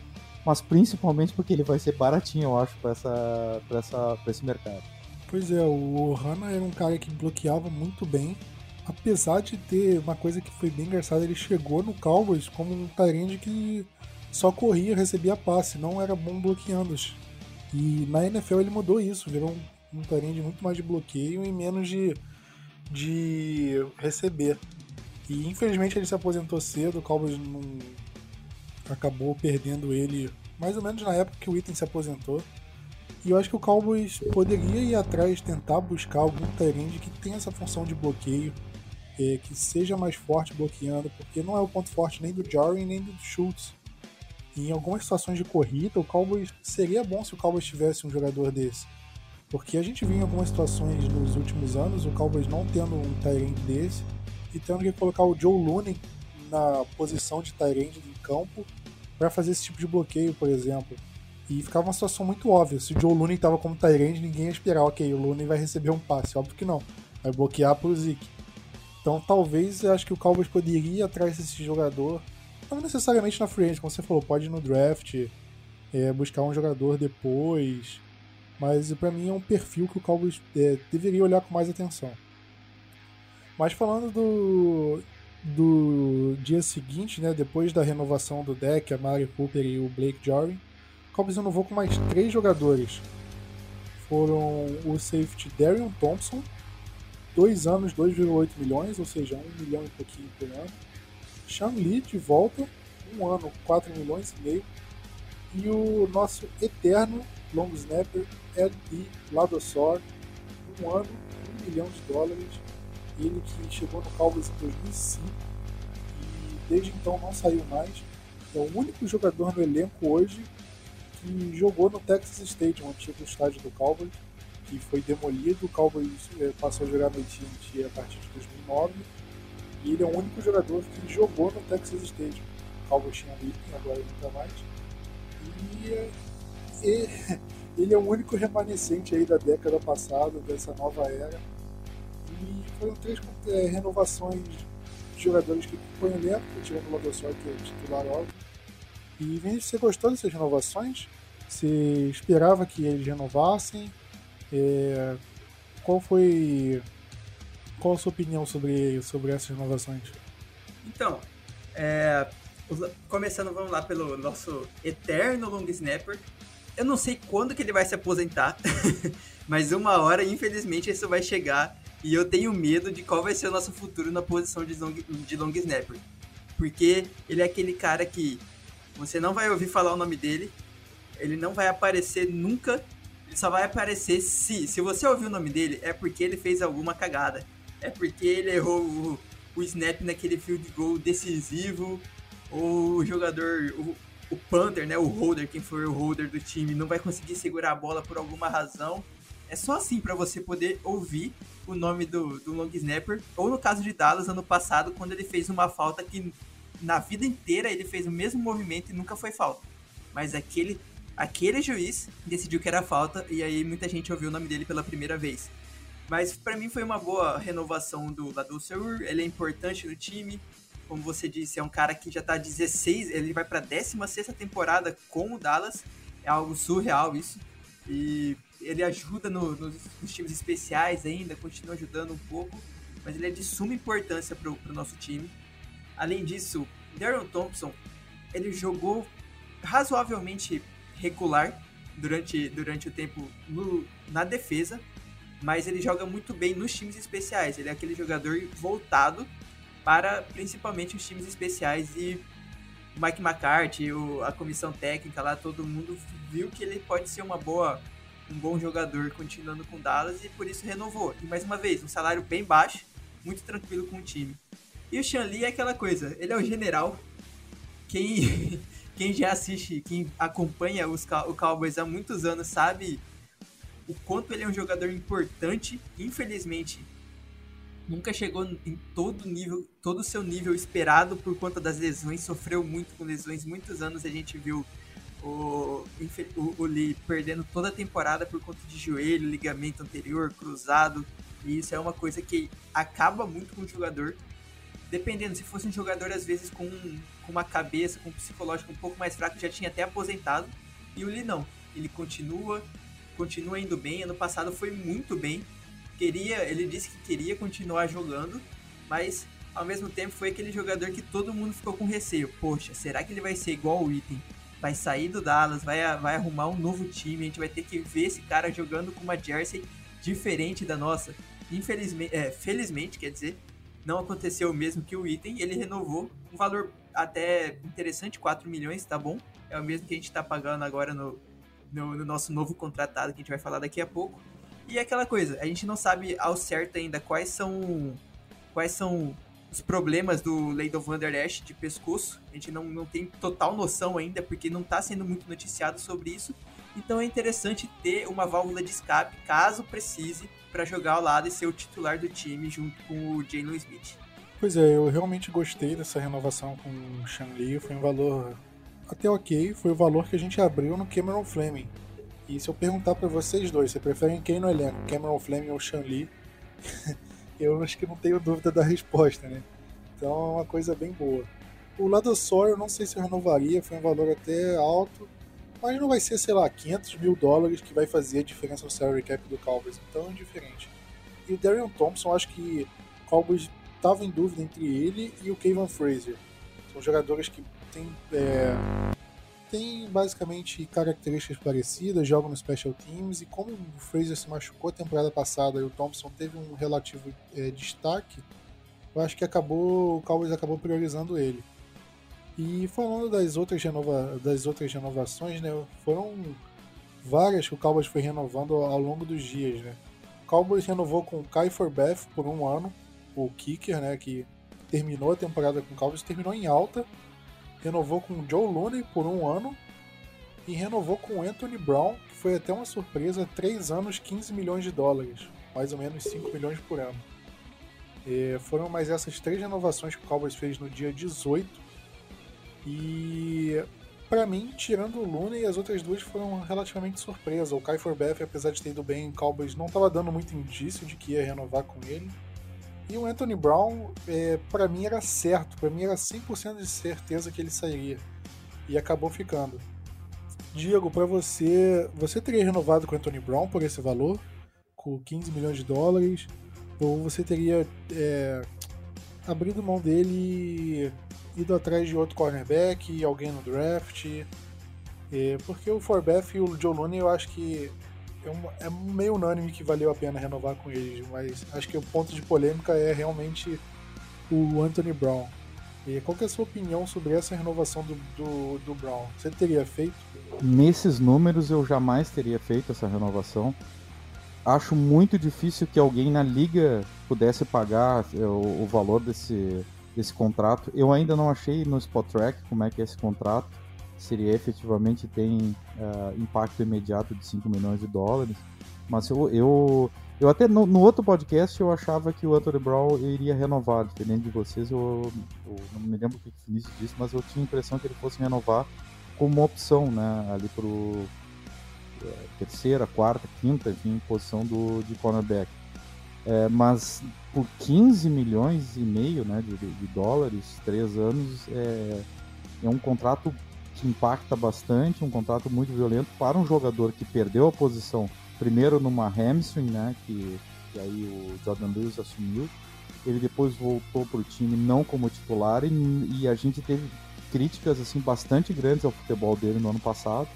mas principalmente porque ele vai ser baratinho, eu acho, para essa, essa, esse mercado. Pois é, o Hanna era um cara que bloqueava muito bem, apesar de ter uma coisa que foi bem engraçada, ele chegou no Cowboys como um Tyrande que só corria, recebia passe, não era bom bloqueando. E na NFL ele mudou isso, virou um, um Tyrande muito mais de bloqueio e menos de de receber. E infelizmente ele se aposentou cedo, o Cowboys não acabou perdendo ele mais ou menos na época que o Item se aposentou. E eu acho que o Cowboys poderia ir atrás, tentar buscar algum Tyrande que tenha essa função de bloqueio, é, que seja mais forte bloqueando, porque não é o ponto forte nem do Jarring nem do Schultz. Em algumas situações de corrida, o Cowboys seria bom se o Cowboys tivesse um jogador desse. Porque a gente viu em algumas situações nos últimos anos o Cowboys não tendo um Tyrande desse e tendo que colocar o Joe Looney na posição de Tyrande em campo para fazer esse tipo de bloqueio, por exemplo. E ficava uma situação muito óbvia. Se o Joe Looney estava como Tyrande, ninguém ia esperar, ok, o Looney vai receber um passe. Óbvio que não. Vai bloquear para o Zeke. Então talvez eu acho que o Cowboys poderia ir atrás desse jogador. Não necessariamente na frente, como você falou, pode ir no draft, é, buscar um jogador depois mas para mim é um perfil que o Cowboys é, deveria olhar com mais atenção. Mas falando do, do dia seguinte, né, depois da renovação do deck, a Mari Cooper e o Blake Jarvin, o Cowboys renovou com mais três jogadores. Foram o safety Darion Thompson, dois anos, 2,8 milhões, ou seja, um milhão e pouquinho por ano. Sean Lee de volta, um ano, 4 milhões e meio. E o nosso eterno long snapper L.D. Ladosor, um ano, um milhão de dólares. Ele que chegou no Cowboys em 2005 e desde então não saiu mais. É o único jogador no elenco hoje que jogou no Texas Stadium, antigo estádio do Cowboys, que foi demolido. O Cowboys eh, passou a jogar no AT&T a partir de 2009 e ele é o único jogador que jogou no Texas Stadium. O Cowboys tinha um item, agora tá mais. E, e ele é o único remanescente aí da década passada, dessa nova era. E foram três é, renovações de jogadores que compõem o elenco, tirando o Lodossoy, que é titular óbvio. E Vinícius, você gostou dessas renovações? Você esperava que eles renovassem? É, qual foi. Qual a sua opinião sobre, sobre essas renovações? Então, é, começando, vamos lá, pelo nosso eterno long snapper, eu não sei quando que ele vai se aposentar, mas uma hora, infelizmente, isso vai chegar. E eu tenho medo de qual vai ser o nosso futuro na posição de long, de long snapper. Porque ele é aquele cara que você não vai ouvir falar o nome dele, ele não vai aparecer nunca, ele só vai aparecer se, se você ouvir o nome dele, é porque ele fez alguma cagada. É porque ele errou o, o snap naquele field goal decisivo, ou o jogador, o, o punter, né, o holder, quem for o holder do time, não vai conseguir segurar a bola por alguma razão. É só assim para você poder ouvir o nome do, do long snapper. Ou no caso de Dallas, ano passado, quando ele fez uma falta que na vida inteira ele fez o mesmo movimento e nunca foi falta. Mas aquele, aquele juiz decidiu que era falta e aí muita gente ouviu o nome dele pela primeira vez. Mas para mim foi uma boa renovação do Ladu ele é importante no time. Como você disse, é um cara que já tá 16, ele vai para 16 temporada com o Dallas. É algo surreal isso. E ele ajuda no, nos, nos, times especiais ainda, continua ajudando um pouco, mas ele é de suma importância para o nosso time. Além disso, Darren Thompson, ele jogou razoavelmente regular durante, durante o tempo no, na defesa, mas ele joga muito bem nos times especiais. Ele é aquele jogador voltado para principalmente os times especiais e o Mike McCarthy, o, a comissão técnica lá, todo mundo viu que ele pode ser uma boa, um bom jogador continuando com Dallas e por isso renovou. E mais uma vez, um salário bem baixo, muito tranquilo com o time. E o Shanli é aquela coisa, ele é o general. Quem, quem já assiste, quem acompanha os, o Cowboys há muitos anos sabe o quanto ele é um jogador importante. Infelizmente, nunca chegou em todo nível, todo o seu nível esperado por conta das lesões. Sofreu muito com lesões. Muitos anos a gente viu o, o, o Lee perdendo toda a temporada por conta de joelho, ligamento anterior, cruzado. E isso é uma coisa que acaba muito com o jogador. Dependendo, se fosse um jogador, às vezes, com, com uma cabeça, com um psicológico um pouco mais fraco, já tinha até aposentado. E o Lee não. Ele continua continua indo bem. Ano passado foi muito bem. Queria, ele disse que queria continuar jogando, mas ao mesmo tempo foi aquele jogador que todo mundo ficou com receio. Poxa, será que ele vai ser igual o Item? Vai sair do Dallas, vai, vai arrumar um novo time, a gente vai ter que ver esse cara jogando com uma jersey diferente da nossa. Infelizmente, é, felizmente, quer dizer, não aconteceu o mesmo que o Item, ele renovou um valor até interessante, 4 milhões, tá bom? É o mesmo que a gente tá pagando agora no, no, no, nosso novo contratado, que a gente vai falar daqui a pouco. E é aquela coisa, a gente não sabe ao certo ainda quais são quais são os problemas do Van Der Esch de pescoço. A gente não, não tem total noção ainda, porque não está sendo muito noticiado sobre isso. Então é interessante ter uma válvula de escape, caso precise, para jogar ao lado e ser o titular do time junto com o Jalen Smith. Pois é, eu realmente gostei dessa renovação com o Shan Lee. Foi um valor até ok, foi o valor que a gente abriu no Cameron Fleming. E se eu perguntar para vocês dois, você preferem quem no elenco, Cameron Fleming ou Shan Lee? eu acho que não tenho dúvida da resposta, né? Então é uma coisa bem boa. O lado só eu não sei se eu renovaria, foi um valor até alto, mas não vai ser, sei lá, 500 mil dólares que vai fazer a diferença no salary cap do Cowboys, então é diferente. E o Darian Thompson, acho que o Cowboys estava em dúvida entre ele e o Kevin Frazier. São jogadores que tem, é, tem basicamente características parecidas, jogam no Special Teams, e como o Fraser se machucou a temporada passada e o Thompson teve um relativo é, destaque, eu acho que acabou o Cowboys acabou priorizando ele. E falando das outras, renova, das outras renovações, né, foram várias que o Cowboys foi renovando ao longo dos dias. Né. O Cowboys renovou com o Kai Forbeth por um ano, o kicker, né, que terminou a temporada com o Cowboys, terminou em alta, renovou com Joe Looney por um ano e renovou com Anthony Brown, que foi até uma surpresa, 3 anos, 15 milhões de dólares, mais ou menos 5 milhões por ano. E foram mais essas três renovações que o Cowboys fez no dia 18. E para mim, tirando o Looney, as outras duas foram relativamente surpresa. O Kai Forbath, apesar de ter ido bem, o Cowboys não estava dando muito indício de que ia renovar com ele. E o Anthony Brown, é, para mim era certo, para mim era 100% de certeza que ele sairia. E acabou ficando. Diego, para você, você teria renovado com o Anthony Brown por esse valor? Com 15 milhões de dólares? Ou você teria é, abrido mão dele e ido atrás de outro cornerback, alguém no draft? É, porque o Forbeth e o Joe Looney eu acho que é, é meio unânime que valeu a pena renovar com eles, mas acho que o ponto de polêmica é realmente o Anthony Brown. E qual é a sua opinião sobre essa renovação do, do, do, Brown? Você teria feito? Nesses números eu jamais teria feito essa renovação. Acho muito difícil que alguém na liga pudesse pagar é, o, o valor desse, desse contrato. Eu ainda não achei no Spot Track como é que é esse contrato. se ele efetivamente tem uh, impacto imediato de 5 milhões de dólares. Mas eu, eu, eu até no, no, outro podcast eu achava que o Anthony Brown iria renovar, diferente de vocês, eu, eu não me lembro o que o Vinícius disse, mas eu tinha a impressão que ele fosse renovar como uma opção, né, ali pro terceira, quarta, quinta, enfim, posição do, de cornerback. É, mas por 15 milhões e meio né, de, de dólares, três anos, é, é um contrato que impacta bastante, um contrato muito violento para um jogador que perdeu a posição primeiro numa hamstring, né, que, que aí o Jordan Lewis assumiu. Ele depois voltou para o time não como titular e, e, a gente teve críticas assim bastante grandes ao futebol dele no ano passado.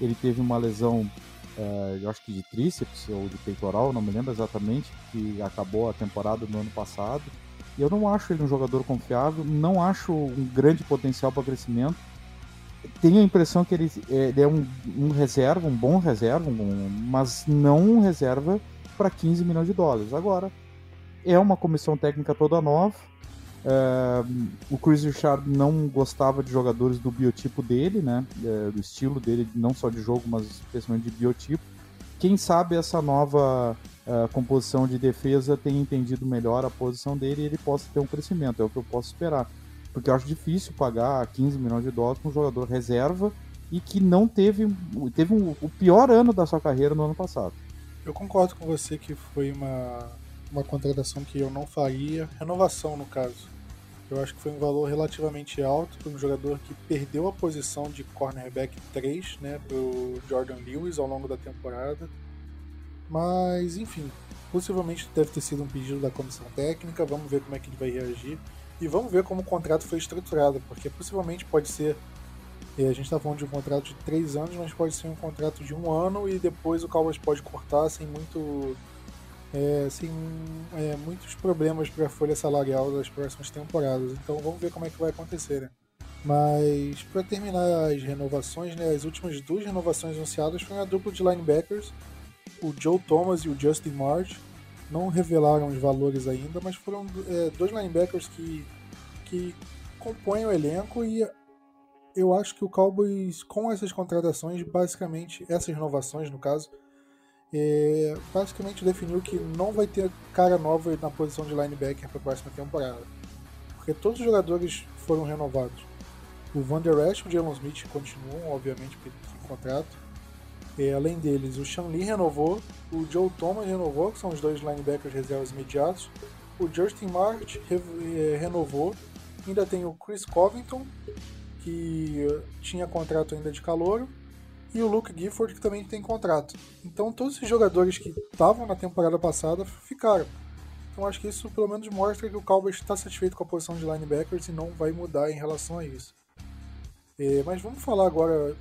Ele teve uma lesão, uh, eu acho que de tríceps ou de peitoral, não me lembro exatamente, que acabou a temporada no ano passado. E eu não acho ele um jogador confiável, não acho um grande potencial para crescimento tenho a impressão que ele, ele é um, um, reserva, um bom reserva, um, mas não um reserva para 15 milhões de dólares. Agora, é uma comissão técnica toda nova. Uh, o Chris Richard não gostava de jogadores do biotipo dele, né? Uh, do estilo dele, não só de jogo, mas especialmente de biotipo. Quem sabe essa nova uh, composição de defesa tenha entendido melhor a posição dele e ele possa ter um crescimento, é o que eu posso esperar. Porque eu acho difícil pagar 15 milhões de dólares para um jogador reserva e que não teve, teve um, o pior ano da sua carreira no ano passado. Eu concordo com você que foi uma, uma contratação que eu não faria. Renovação, no caso. Eu acho que foi um valor relativamente alto para um jogador que perdeu a posição de cornerback 3 né, para o Jordan Lewis ao longo da temporada. Mas, enfim, possivelmente deve ter sido um pedido da comissão técnica. Vamos ver como é que ele vai reagir. E vamos ver como o contrato foi estruturado, porque possivelmente pode ser. Eh, a gente está falando de um contrato de três anos, mas pode ser um contrato de um ano e depois o Cowboys pode cortar sem muito. É, sem é, muitos problemas para a folha salarial das próximas temporadas. Então vamos ver como é que vai acontecer. Né? Mas para terminar as renovações, né, as últimas duas renovações anunciadas foram a dupla de linebackers, o Joe Thomas e o Justin March não revelaram os valores ainda, mas foram é, dois linebackers que, que compõem o elenco e eu acho que o Cowboys, com essas contratações, basicamente, essas renovações no caso, é, basicamente definiu que não vai ter cara nova na posição de linebacker para a próxima temporada. Porque todos os jogadores foram renovados. O Van Der Esch e o Jalen Smith continuam, obviamente, porque tem contrato. É, além deles, o Sean Lee renovou, o Joe Thomas renovou, que são os dois linebackers reservas imediatos. O Justin March re é, renovou. Ainda tem o Chris Covington, que tinha contrato ainda de calor. E o Luke Gifford, que também tem contrato. Então, todos esses jogadores que estavam na temporada passada ficaram. Então, acho que isso pelo menos mostra que o Cowboys está satisfeito com a posição de linebackers e não vai mudar em relação a isso. É, mas vamos falar agora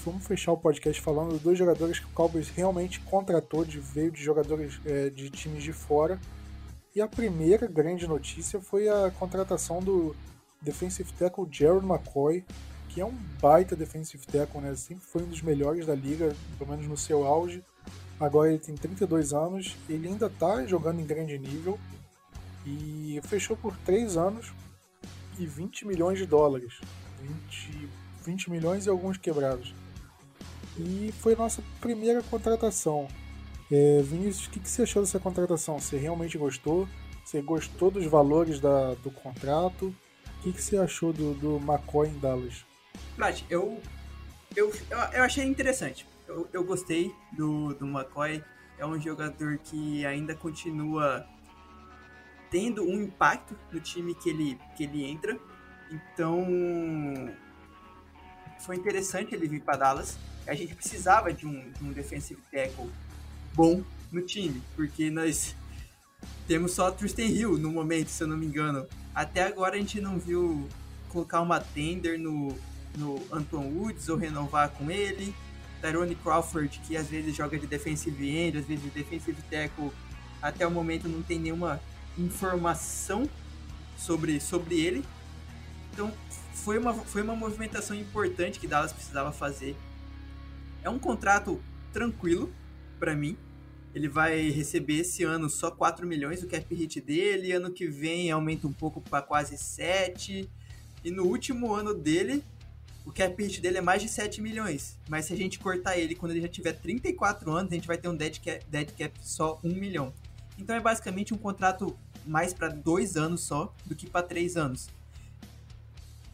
vamos fechar o podcast falando dos dois jogadores que o Cowboys realmente contratou, de, veio de jogadores é, de times de fora. E a primeira grande notícia foi a contratação do defensive tackle Jared McCoy, que é um baita defensive tackle, né? Sempre foi um dos melhores da liga, pelo menos no seu auge. Agora ele tem 32 anos, ele ainda está jogando em grande nível e fechou por 3 anos e 20 milhões de dólares. 20, 20 milhões e alguns quebrados. E foi nossa primeira contratação. É, Vinícius, o que, que você achou dessa contratação? Você realmente gostou? Você gostou dos valores da, do contrato? O que, que você achou do, do McCoy em Dallas? Plat, eu, eu, eu achei interessante. Eu, eu gostei do, do McCoy. É um jogador que ainda continua tendo um impacto no time que ele, que ele entra. Então, foi interessante ele vir para Dallas a gente precisava de um, de um defensive tackle bom no time, porque nós temos só Tristan Hill no momento, se eu não me engano. Até agora a gente não viu colocar uma tender no, no Anton Woods ou renovar com ele. Tyrone Crawford, que às vezes joga de defensive end, às vezes de defensive tackle, até o momento não tem nenhuma informação sobre, sobre ele. Então foi uma, foi uma movimentação importante que Dallas precisava fazer é um contrato tranquilo para mim. Ele vai receber esse ano só 4 milhões o cap hit dele, ano que vem aumenta um pouco para quase 7. E no último ano dele, o cap hit dele é mais de 7 milhões. Mas se a gente cortar ele quando ele já tiver 34 anos, a gente vai ter um dead cap, dead cap só 1 milhão. Então é basicamente um contrato mais para dois anos só do que para três anos.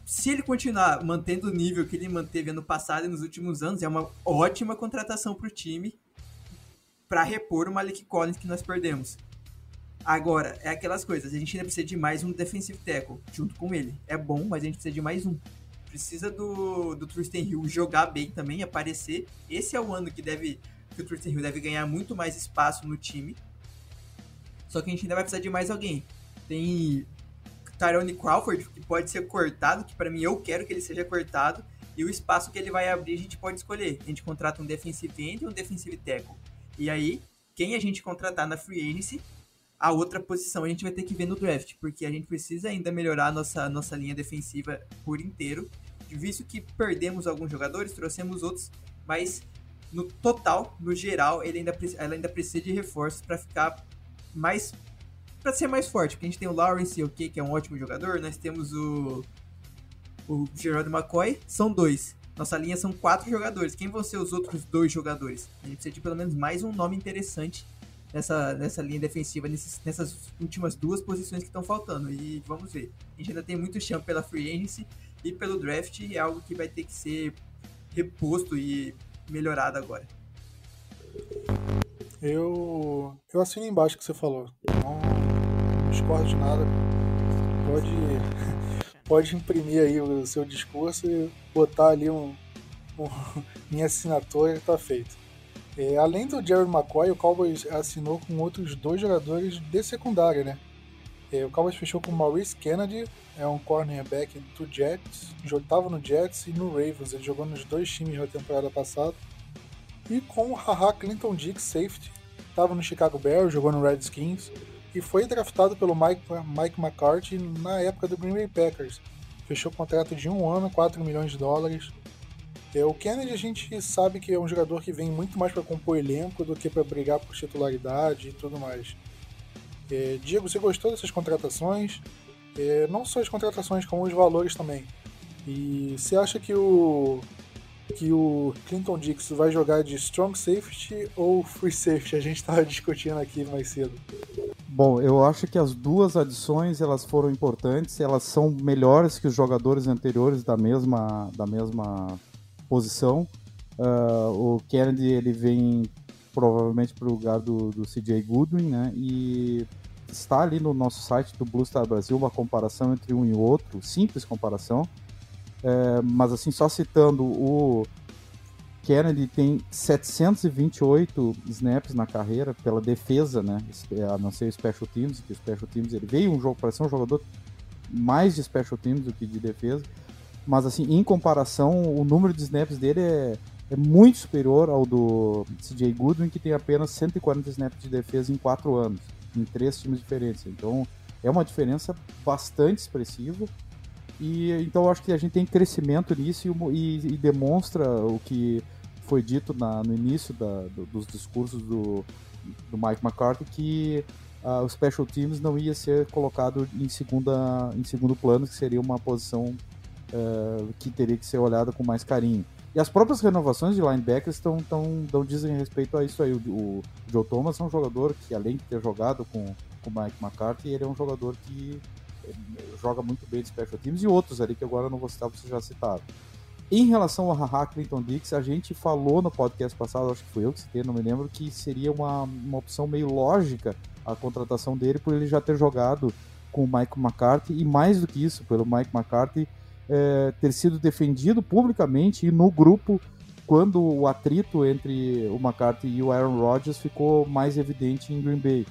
Se ele continuar mantendo o nível que ele manteve ano passado e nos últimos anos, é uma ótima contratação para o time para repor o Malik Collins que nós perdemos. Agora, é aquelas coisas, a gente ainda precisa de mais um defensive tackle junto com ele. É bom, mas a gente precisa de mais um precisa do, do Tristan Hill jogar bem também, aparecer. Esse é o ano que deve que o Tristan Hill deve ganhar muito mais espaço no time. Só que a gente ainda vai precisar de mais alguém. Tem Tyrone Crawford, que pode ser cortado, que para mim eu quero que ele seja cortado. E o espaço que ele vai abrir a gente pode escolher. A gente contrata um defensive end e um defensive tackle. E aí, quem a gente contratar na free agency, a outra posição a gente vai ter que ver no draft, porque a gente precisa ainda melhorar a nossa, nossa linha defensiva por inteiro. Visto que perdemos alguns jogadores, trouxemos outros, mas no total, no geral, ele ainda, ela ainda precisa de reforços para ficar mais para ser mais forte, porque a gente tem o Lawrence OK, que é um ótimo jogador, nós temos o o Gerard McCoy, são dois. Nossa linha são quatro jogadores. Quem vão ser os outros dois jogadores? A gente precisa de pelo menos mais um nome interessante nessa, nessa linha defensiva, nesses, nessas últimas duas posições que estão faltando. E vamos ver. A gente ainda tem muito chão pela free agency e pelo draft, e é algo que vai ter que ser reposto e melhorado agora. Eu, eu assino embaixo o que você falou. Não, discordo de nada. Pode, pode imprimir aí o seu discurso e botar ali um, um minha assinatura e tá feito. É, além do Jerry McCoy, o Cowboys assinou com outros dois jogadores de secundária, né? É, o Cowboys fechou com Maurice Kennedy, é um cornerback do Jets, estava no Jets e no Ravens, ele jogou nos dois times na temporada passada. E com o Haha Clinton Dix, safety, estava no Chicago Bears, jogou no Redskins e foi draftado pelo Mike, Mike McCarthy na época do Green Bay Packers. Fechou contrato de um ano, 4 milhões de dólares. É, o Kennedy a gente sabe que é um jogador que vem muito mais para compor elenco do que para brigar por titularidade e tudo mais. É, Diego, você gostou dessas contratações? É, não só as contratações, como os valores também. E você acha que o que o Clinton Dix vai jogar de strong safety ou free safety? A gente estava discutindo aqui mais cedo. Bom, eu acho que as duas adições elas foram importantes, elas são melhores que os jogadores anteriores da mesma da mesma posição. Uh, o Kennedy ele vem provavelmente para o lugar do, do CJ Goodwin, né? E está ali no nosso site do Blue Star Brasil uma comparação entre um e outro, simples comparação. É, mas assim, só citando o Kennedy tem 728 snaps na carreira pela defesa, né? A não ser o Special Teams, que o Special Teams ele veio um jogo para ser um jogador mais de Special Teams do que de defesa. Mas assim, em comparação, o número de snaps dele é, é muito superior ao do CJ Goodwin, que tem apenas 140 snaps de defesa em 4 anos, em três times diferentes. Então é uma diferença bastante expressiva. E então acho que a gente tem crescimento nisso e, e, e demonstra o que foi dito na, no início da, do, dos discursos do, do Mike McCarthy que uh, o Special Teams não ia ser colocado em, segunda, em segundo plano, que seria uma posição que teria que ser olhada com mais carinho. E as próprias renovações de linebackers estão tão, tão, dizem respeito a isso aí. O, o, Joe Thomas é um jogador que, além de ter jogado com o Mike McCarthy, ele é um jogador que eh, joga muito bem de special teams e outros ali que agora eu não vou citar, você já citaram. Em relação ao Haha Clinton Dix, a gente falou no podcast passado, acho que foi eu que citei, não me lembro, que seria uma, uma opção meio lógica a contratação dele por ele já ter jogado com o Mike McCarthy e mais do que isso, pelo Mike McCarthy é, ter sido defendido publicamente e no grupo quando o atrito entre o McCarthy e o Aaron Rodgers ficou mais evidente em Green Bay.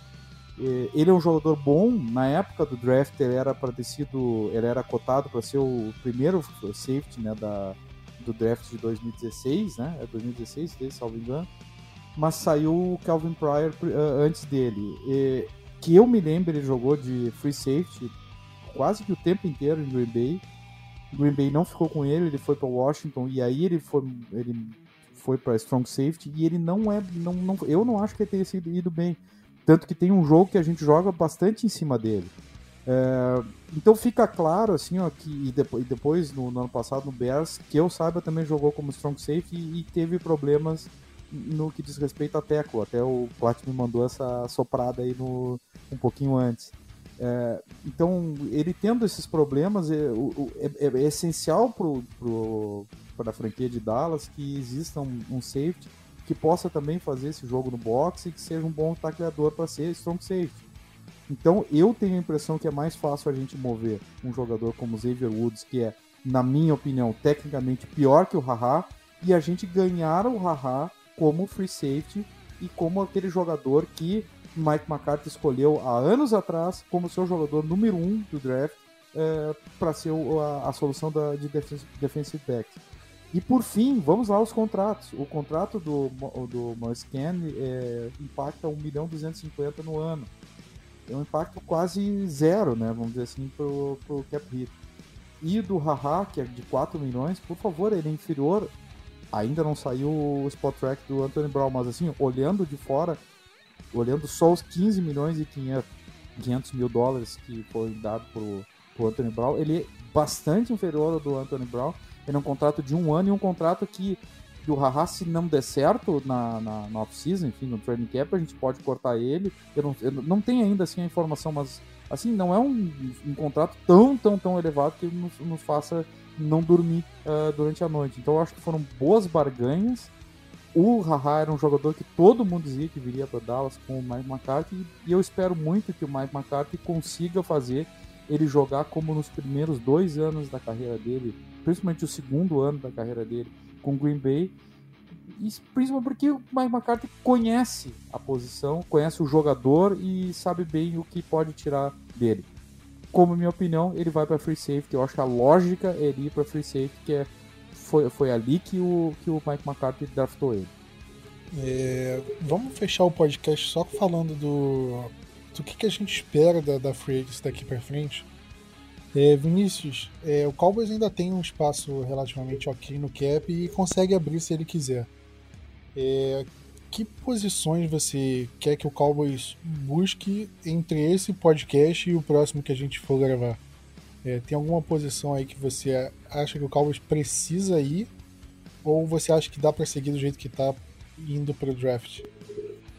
É, ele é um jogador bom, na época do draft ele era para ter sido, ele era cotado para ser o primeiro safety né, da, do draft de 2016, né? É 2016, se salvo engano. Mas saiu o Calvin Pryor uh, antes dele. E, que eu me lembro, ele jogou de free safety quase que o tempo inteiro em Green Bay. Green Bay não ficou com ele, ele foi para Washington e aí ele foi, ele foi para strong safety e ele não é, não, não, eu não acho que ele tenha sido ido bem, tanto que tem um jogo que a gente joga bastante em cima dele. É, então fica claro, assim, ó, que e depois, depois no, no, ano passado no Bears, que eu saiba, também jogou como strong safety e, e teve problemas no que diz respeito a teco. Até o Plat me mandou essa soprada aí no, um pouquinho antes. É, então, ele tendo esses problemas, é, é, é essencial para a franquia de Dallas que exista um, um, safety que possa também fazer esse jogo no boxe e que seja um bom tacleador para ser strong safety. Então eu tenho a impressão que é mais fácil a gente mover um jogador como Xavier Woods, que é, na minha opinião, tecnicamente pior que o Haha, e a gente ganhar o Haha como free safety e como aquele jogador que Mike McCarthy escolheu há anos atrás como seu jogador número um do draft é, para ser a, a, solução da, de defensive back. E por fim, vamos lá aos contratos. O contrato do, do Morris é, impacta 1 milhão 250 no ano é um impacto quase zero, né? Vamos dizer assim, pro, pro cap hit. E do Haha, que é de 4 milhões, por favor, ele é inferior. Ainda não saiu o spot track do Anthony Brown, mas assim, olhando de fora, olhando só os 15 milhões e 500 mil dólares que foi dado pro, pro Anthony Brown, ele é bastante inferior ao do Anthony Brown. Ele é um contrato de um ano e um contrato que que o Haha, se não der certo na, na, na off-season, enfim, no training camp, a gente pode cortar ele. Eu não, eu não tenho ainda assim, a informação, mas assim, não é um, um contrato tão, tão, tão elevado que nos, nos faça não dormir uh, durante a noite. Então eu acho que foram boas barganhas. O Haha era um jogador que todo mundo dizia que viria para Dallas com o Mike McCarthy e eu espero muito que o Mike McCarthy consiga fazer ele jogar como nos primeiros dois anos da carreira dele, principalmente o segundo ano da carreira dele, com Green Bay. Principalmente porque o Mike McCarthy conhece a posição, conhece o jogador e sabe bem o que pode tirar dele. Como minha opinião, ele vai para free safety. Eu acho que a lógica é ele ir para free safety, que é, foi, foi ali que o, que o Mike McCarthy draftou ele. É, vamos fechar o podcast só falando do, do que, que a gente espera da, da Free Agents daqui para frente. É, Vinícius, é, o Cowboys ainda tem um espaço relativamente ok no cap e consegue abrir se ele quiser. É, que posições você quer que o Cowboys busque entre esse podcast e o próximo que a gente for gravar? É, tem alguma posição aí que você acha que o Cowboys precisa ir? Ou você acha que dá para seguir do jeito que tá indo para o draft?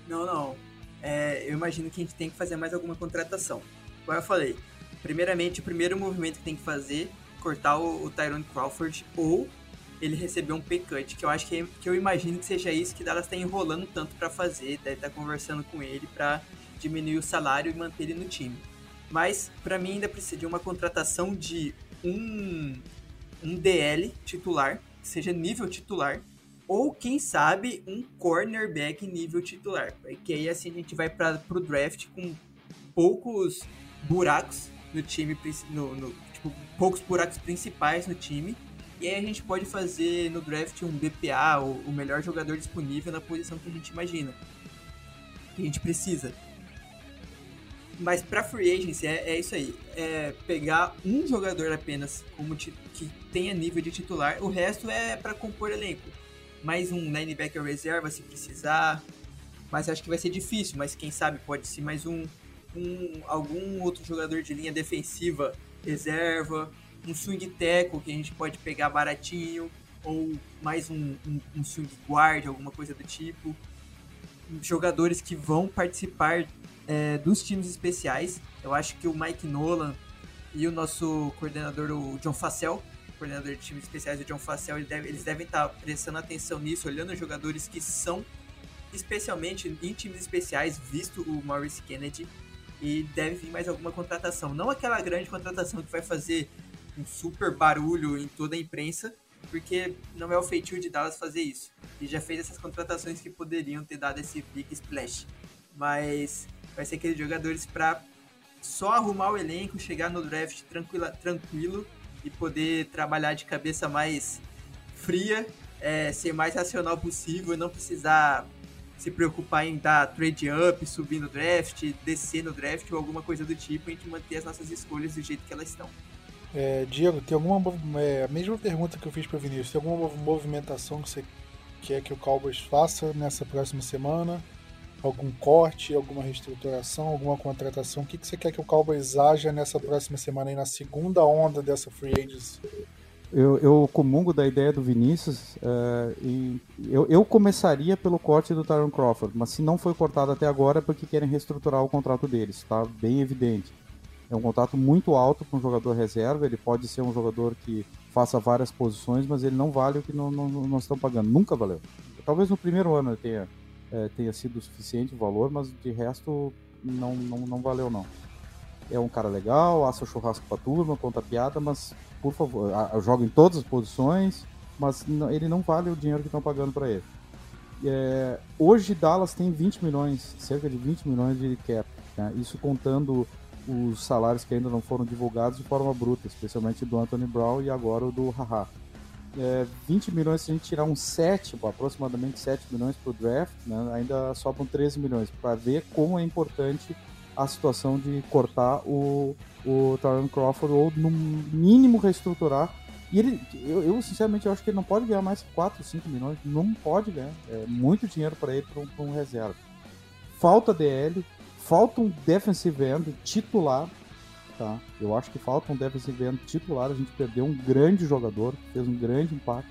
Não, não. É, eu imagino que a gente tem que fazer mais alguma contratação. Como eu falei, primeiramente, o primeiro movimento que tem que fazer cortar o, o Tyrone Crawford ou ele receber um pay cut, que eu acho que, que eu imagino que seja isso que Dallas está enrolando tanto para fazer, deve tá conversando com ele para diminuir o salário e manter ele no time. Mas para mim ainda precisa de uma contratação de um um DL titular, que seja nível titular, ou quem sabe um cornerback nível titular, porque aí assim a gente vai para o draft com poucos buracos no time, no, no, tipo, poucos buracos principais no time. E aí a gente pode fazer no draft um BPA, o, o melhor jogador disponível na posição que a gente imagina. Que a gente precisa. Mas para free agency é, é, isso aí. É pegar um jogador apenas como que tenha nível de titular. O resto é para compor elenco. Mais um linebacker reserva se precisar. Mas acho que vai ser difícil. Mas quem sabe pode ser mais um um, algum outro jogador de linha defensiva reserva, um swing tackle que a gente pode pegar baratinho, ou mais um, um, um swing guard, alguma coisa do tipo. Jogadores que vão participar é, dos times especiais. Eu acho que o Mike Nolan e o nosso coordenador, o John Facel, coordenador de times especiais, o John Facel, eles devem, eles devem estar prestando atenção nisso, olhando os jogadores que são especialmente em times especiais, visto o Maurice Kennedy, e deve vir mais alguma contratação. Não aquela grande contratação que vai fazer um super barulho em toda a imprensa, porque não é o feitio de Dallas fazer isso. E já fez essas contratações que poderiam ter dado esse big splash. Mas vai ser aqueles jogadores para só arrumar o elenco, chegar no draft tranquila, tranquilo e poder trabalhar de cabeça mais fria, é, ser mais racional possível, não precisar se preocupar em dar trade up, subir no draft, descer no draft ou alguma coisa do tipo, e a gente manter as nossas escolhas do jeito que elas estão. É, Diego, tem alguma é, a mesma pergunta que eu fiz para o Vinícius, tem alguma movimentação que você quer que o Cowboys faça nessa próxima semana? Algum corte, alguma reestruturação, alguma contratação? O que, que você quer que o Cowboys haja nessa próxima semana aí, na segunda onda dessa free agency? Eu, eu comungo da ideia do Vinícius uh, e eu, eu, começaria pelo corte do Tyron Crawford, mas se não foi cortado até agora é porque querem reestruturar o contrato deles, está bem evidente. É um contrato muito alto para um jogador reserva, ele pode ser um jogador que faça várias posições, mas ele não vale o que não estão pagando, nunca valeu. Talvez no primeiro ano ele tenha, é, tenha sido suficiente o valor, mas de resto não, não, não valeu não. É um cara legal, assa churrasco para turma, conta piada, mas por favor, joga em todas as posições, mas ele não vale o dinheiro que estão pagando para ele. É, hoje Dallas tem 20 milhões, cerca de 20 milhões de cap, né? isso contando os salários que ainda não foram divulgados de forma bruta, especialmente do Anthony Brown e agora o do Haha. É, 20 milhões, se a gente tirar uns 7, aproximadamente 7 milhões para o draft, né, ainda sobram 13 milhões, para ver como é importante a situação de cortar o, o Tyron Crawford ou no mínimo reestruturar. E ele, eu, eu sinceramente eu acho que ele não pode ganhar mais 4, 5 milhões, não pode ganhar. É muito dinheiro para ele para um, um reserva. Falta DL, falta um defensive end titular, tá? Eu acho que falta um defensive end titular. A gente perdeu um grande jogador, fez um grande impacto.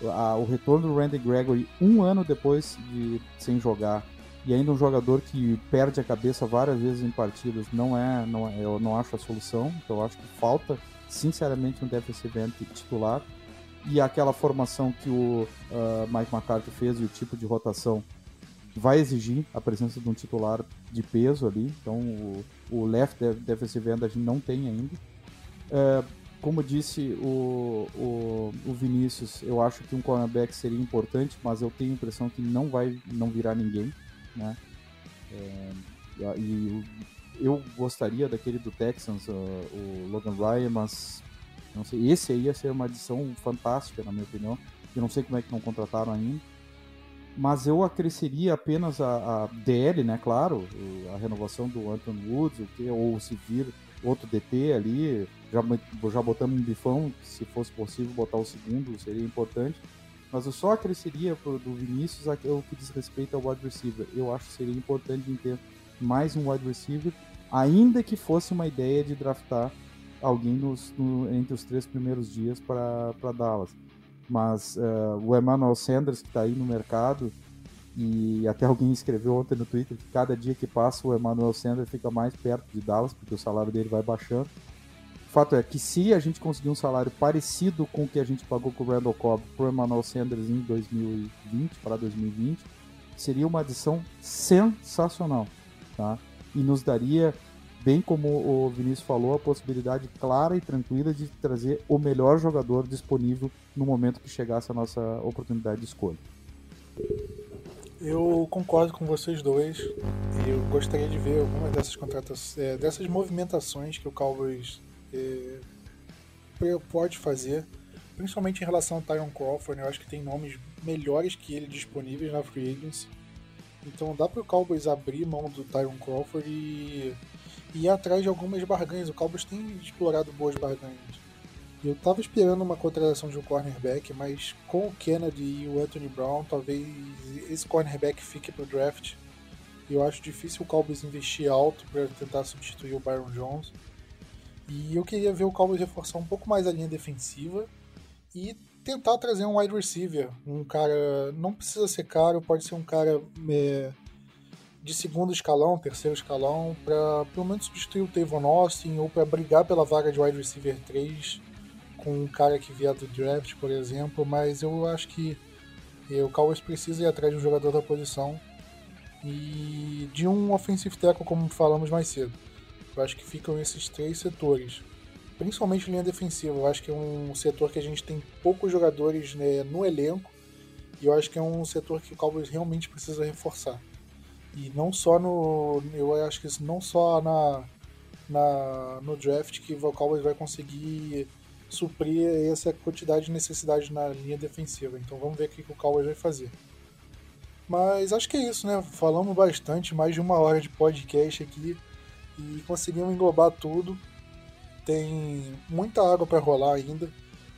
o retorno do Randy Gregory um ano depois de sem jogar e ainda um jogador que perde a cabeça várias vezes em partidas não é, não é, eu não acho a solução. Então eu acho que falta sinceramente um defensive titular e aquela formação que o uh, Mike McCarthy fez e o tipo de rotação vai exigir a presença de um titular de peso ali. Então o, o left defensive end a gente não tem ainda. Uh, como disse o, o, o, Vinícius, eu acho que um cornerback seria importante, mas eu tenho a impressão que não vai não virar ninguém né? É, e eu gostaria daquele do Texans, uh, o Logan Ryan, mas não sei, esse aí ia ser uma adição fantástica, na minha opinião. Eu não sei como é que não contrataram ainda. Mas eu acresceria apenas a, a DL, né? Claro, a renovação do Anthony Woods, ou se vir outro DT ali, já, já botamos um bifão, se fosse possível botar o segundo, seria importante. Mas eu só acresceria pro, do Vinícius o que diz respeito ao wide receiver. Eu acho que seria importante ter mais um wide receiver, ainda que fosse uma ideia de draftar alguém nos, no, entre os três primeiros dias para Dallas. Mas uh, o Emmanuel Sanders, que está aí no mercado, e até alguém escreveu ontem no Twitter que cada dia que passa o Emmanuel Sanders fica mais perto de Dallas, porque o salário dele vai baixando fato é que se a gente conseguir um salário parecido com o que a gente pagou com o Randall Cobb pro Emmanuel Sanders em 2020 para 2020, seria uma adição sensacional, tá? E nos daria, bem como o Vinícius falou, a possibilidade clara e tranquila de trazer o melhor jogador disponível no momento que chegasse a nossa oportunidade de escolha. Eu concordo com vocês dois. Eu gostaria de ver algumas dessas contratações, é, dessas movimentações que o Cowboys é, pode fazer, principalmente em relação ao Tyron Crawford. Né? Eu acho que tem nomes melhores que ele disponíveis na Free Agency. Então dá para o Cowboys abrir mão do Tyron Crawford e, e ir atrás de algumas barganhas. O Cowboys tem explorado boas barganhas. Eu estava esperando uma contratação de um cornerback, mas com o Kennedy e o Anthony Brown, talvez esse cornerback fique para o draft. Eu acho difícil o Cowboys investir alto para tentar substituir o Byron Jones. E eu queria ver o Cowboys reforçar um pouco mais a linha defensiva e tentar trazer um wide receiver. Um cara. Não precisa ser caro, pode ser um cara é, de segundo escalão, terceiro escalão, para pelo menos substituir o Tavon Austin ou para brigar pela vaga de wide receiver 3 com um cara que vier do draft, por exemplo. Mas eu acho que é, o Cowboys precisa ir atrás de um jogador da posição e de um offensive tackle, como falamos mais cedo. Eu acho que ficam esses três setores. Principalmente linha defensiva. Eu acho que é um setor que a gente tem poucos jogadores né, no elenco. E eu acho que é um setor que o Cowboys realmente precisa reforçar. E não só no. Eu acho que não só na, na, no draft que o Cowboys vai conseguir suprir essa quantidade de necessidade na linha defensiva. Então vamos ver o que o Cowboys vai fazer. Mas acho que é isso, né? Falamos bastante, mais de uma hora de podcast aqui e conseguimos englobar tudo. Tem muita água para rolar ainda.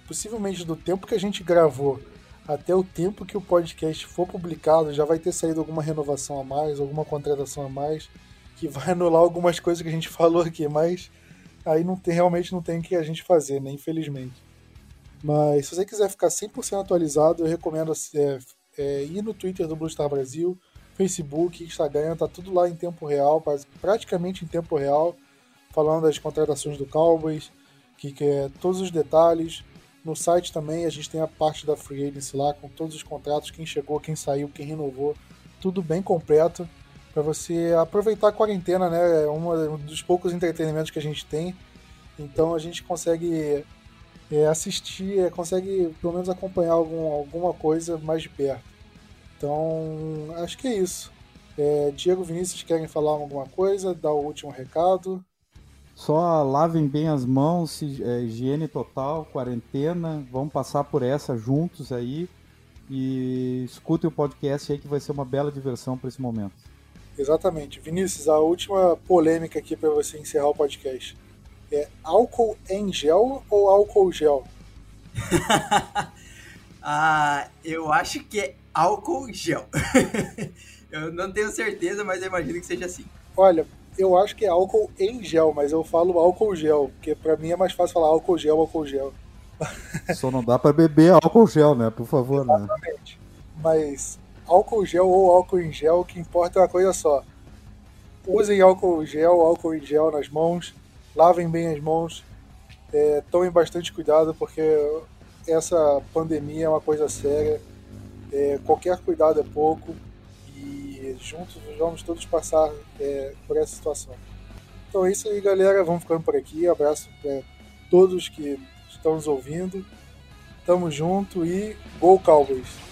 Possivelmente do tempo que a gente gravou até o tempo que o podcast for publicado, já vai ter saído alguma renovação a mais, alguma contratação a mais, que vai anular algumas coisas que a gente falou aqui, mas aí não tem, realmente não tem o que a gente fazer, né? Infelizmente. Mas se você quiser ficar 100% atualizado, eu recomendo é, é, ir no Twitter do Blue Star Brasil, Facebook, Instagram, tá tudo lá em tempo real, praticamente em tempo real, falando das contratações do Cowboys, que, que é todos os detalhes. No site também a gente tem a parte da Free Agency lá, com todos os contratos, quem chegou, quem saiu, quem renovou, tudo bem completo para você aproveitar a quarentena, né? É um dos poucos entretenimentos que a gente tem. Então a gente consegue é, assistir, é, consegue pelo menos acompanhar algum, alguma coisa mais de perto. Então acho que é isso. É, Diego Vinícius querem falar alguma coisa? Dar o último recado? Só lavem bem as mãos, é, higiene total, quarentena. Vamos passar por essa juntos aí. E escutem o podcast aí que vai ser uma bela diversão para esse momento. Exatamente. Vinícius, a última polêmica aqui para você encerrar o podcast. É álcool em gel ou álcool gel? ah, eu acho que é álcool gel. eu não tenho certeza, mas eu imagino que seja assim. Olha, eu acho que é álcool em gel, mas eu falo álcool gel, porque para mim é mais fácil falar álcool gel, álcool gel. Só não dá para beber álcool gel, né? Por favor, né? Exatamente. né? Mas álcool gel ou álcool em gel, o que importa é uma coisa só. Usem álcool gel, álcool em gel nas mãos, lavem bem as mãos, é, tomem bastante cuidado porque essa pandemia é uma coisa séria. É, qualquer cuidado é pouco e juntos vamos todos passar é, por essa situação. Então é isso aí, galera. Vamos ficando por aqui. Abraço para todos que estão nos ouvindo. Tamo junto e Go Cowboys!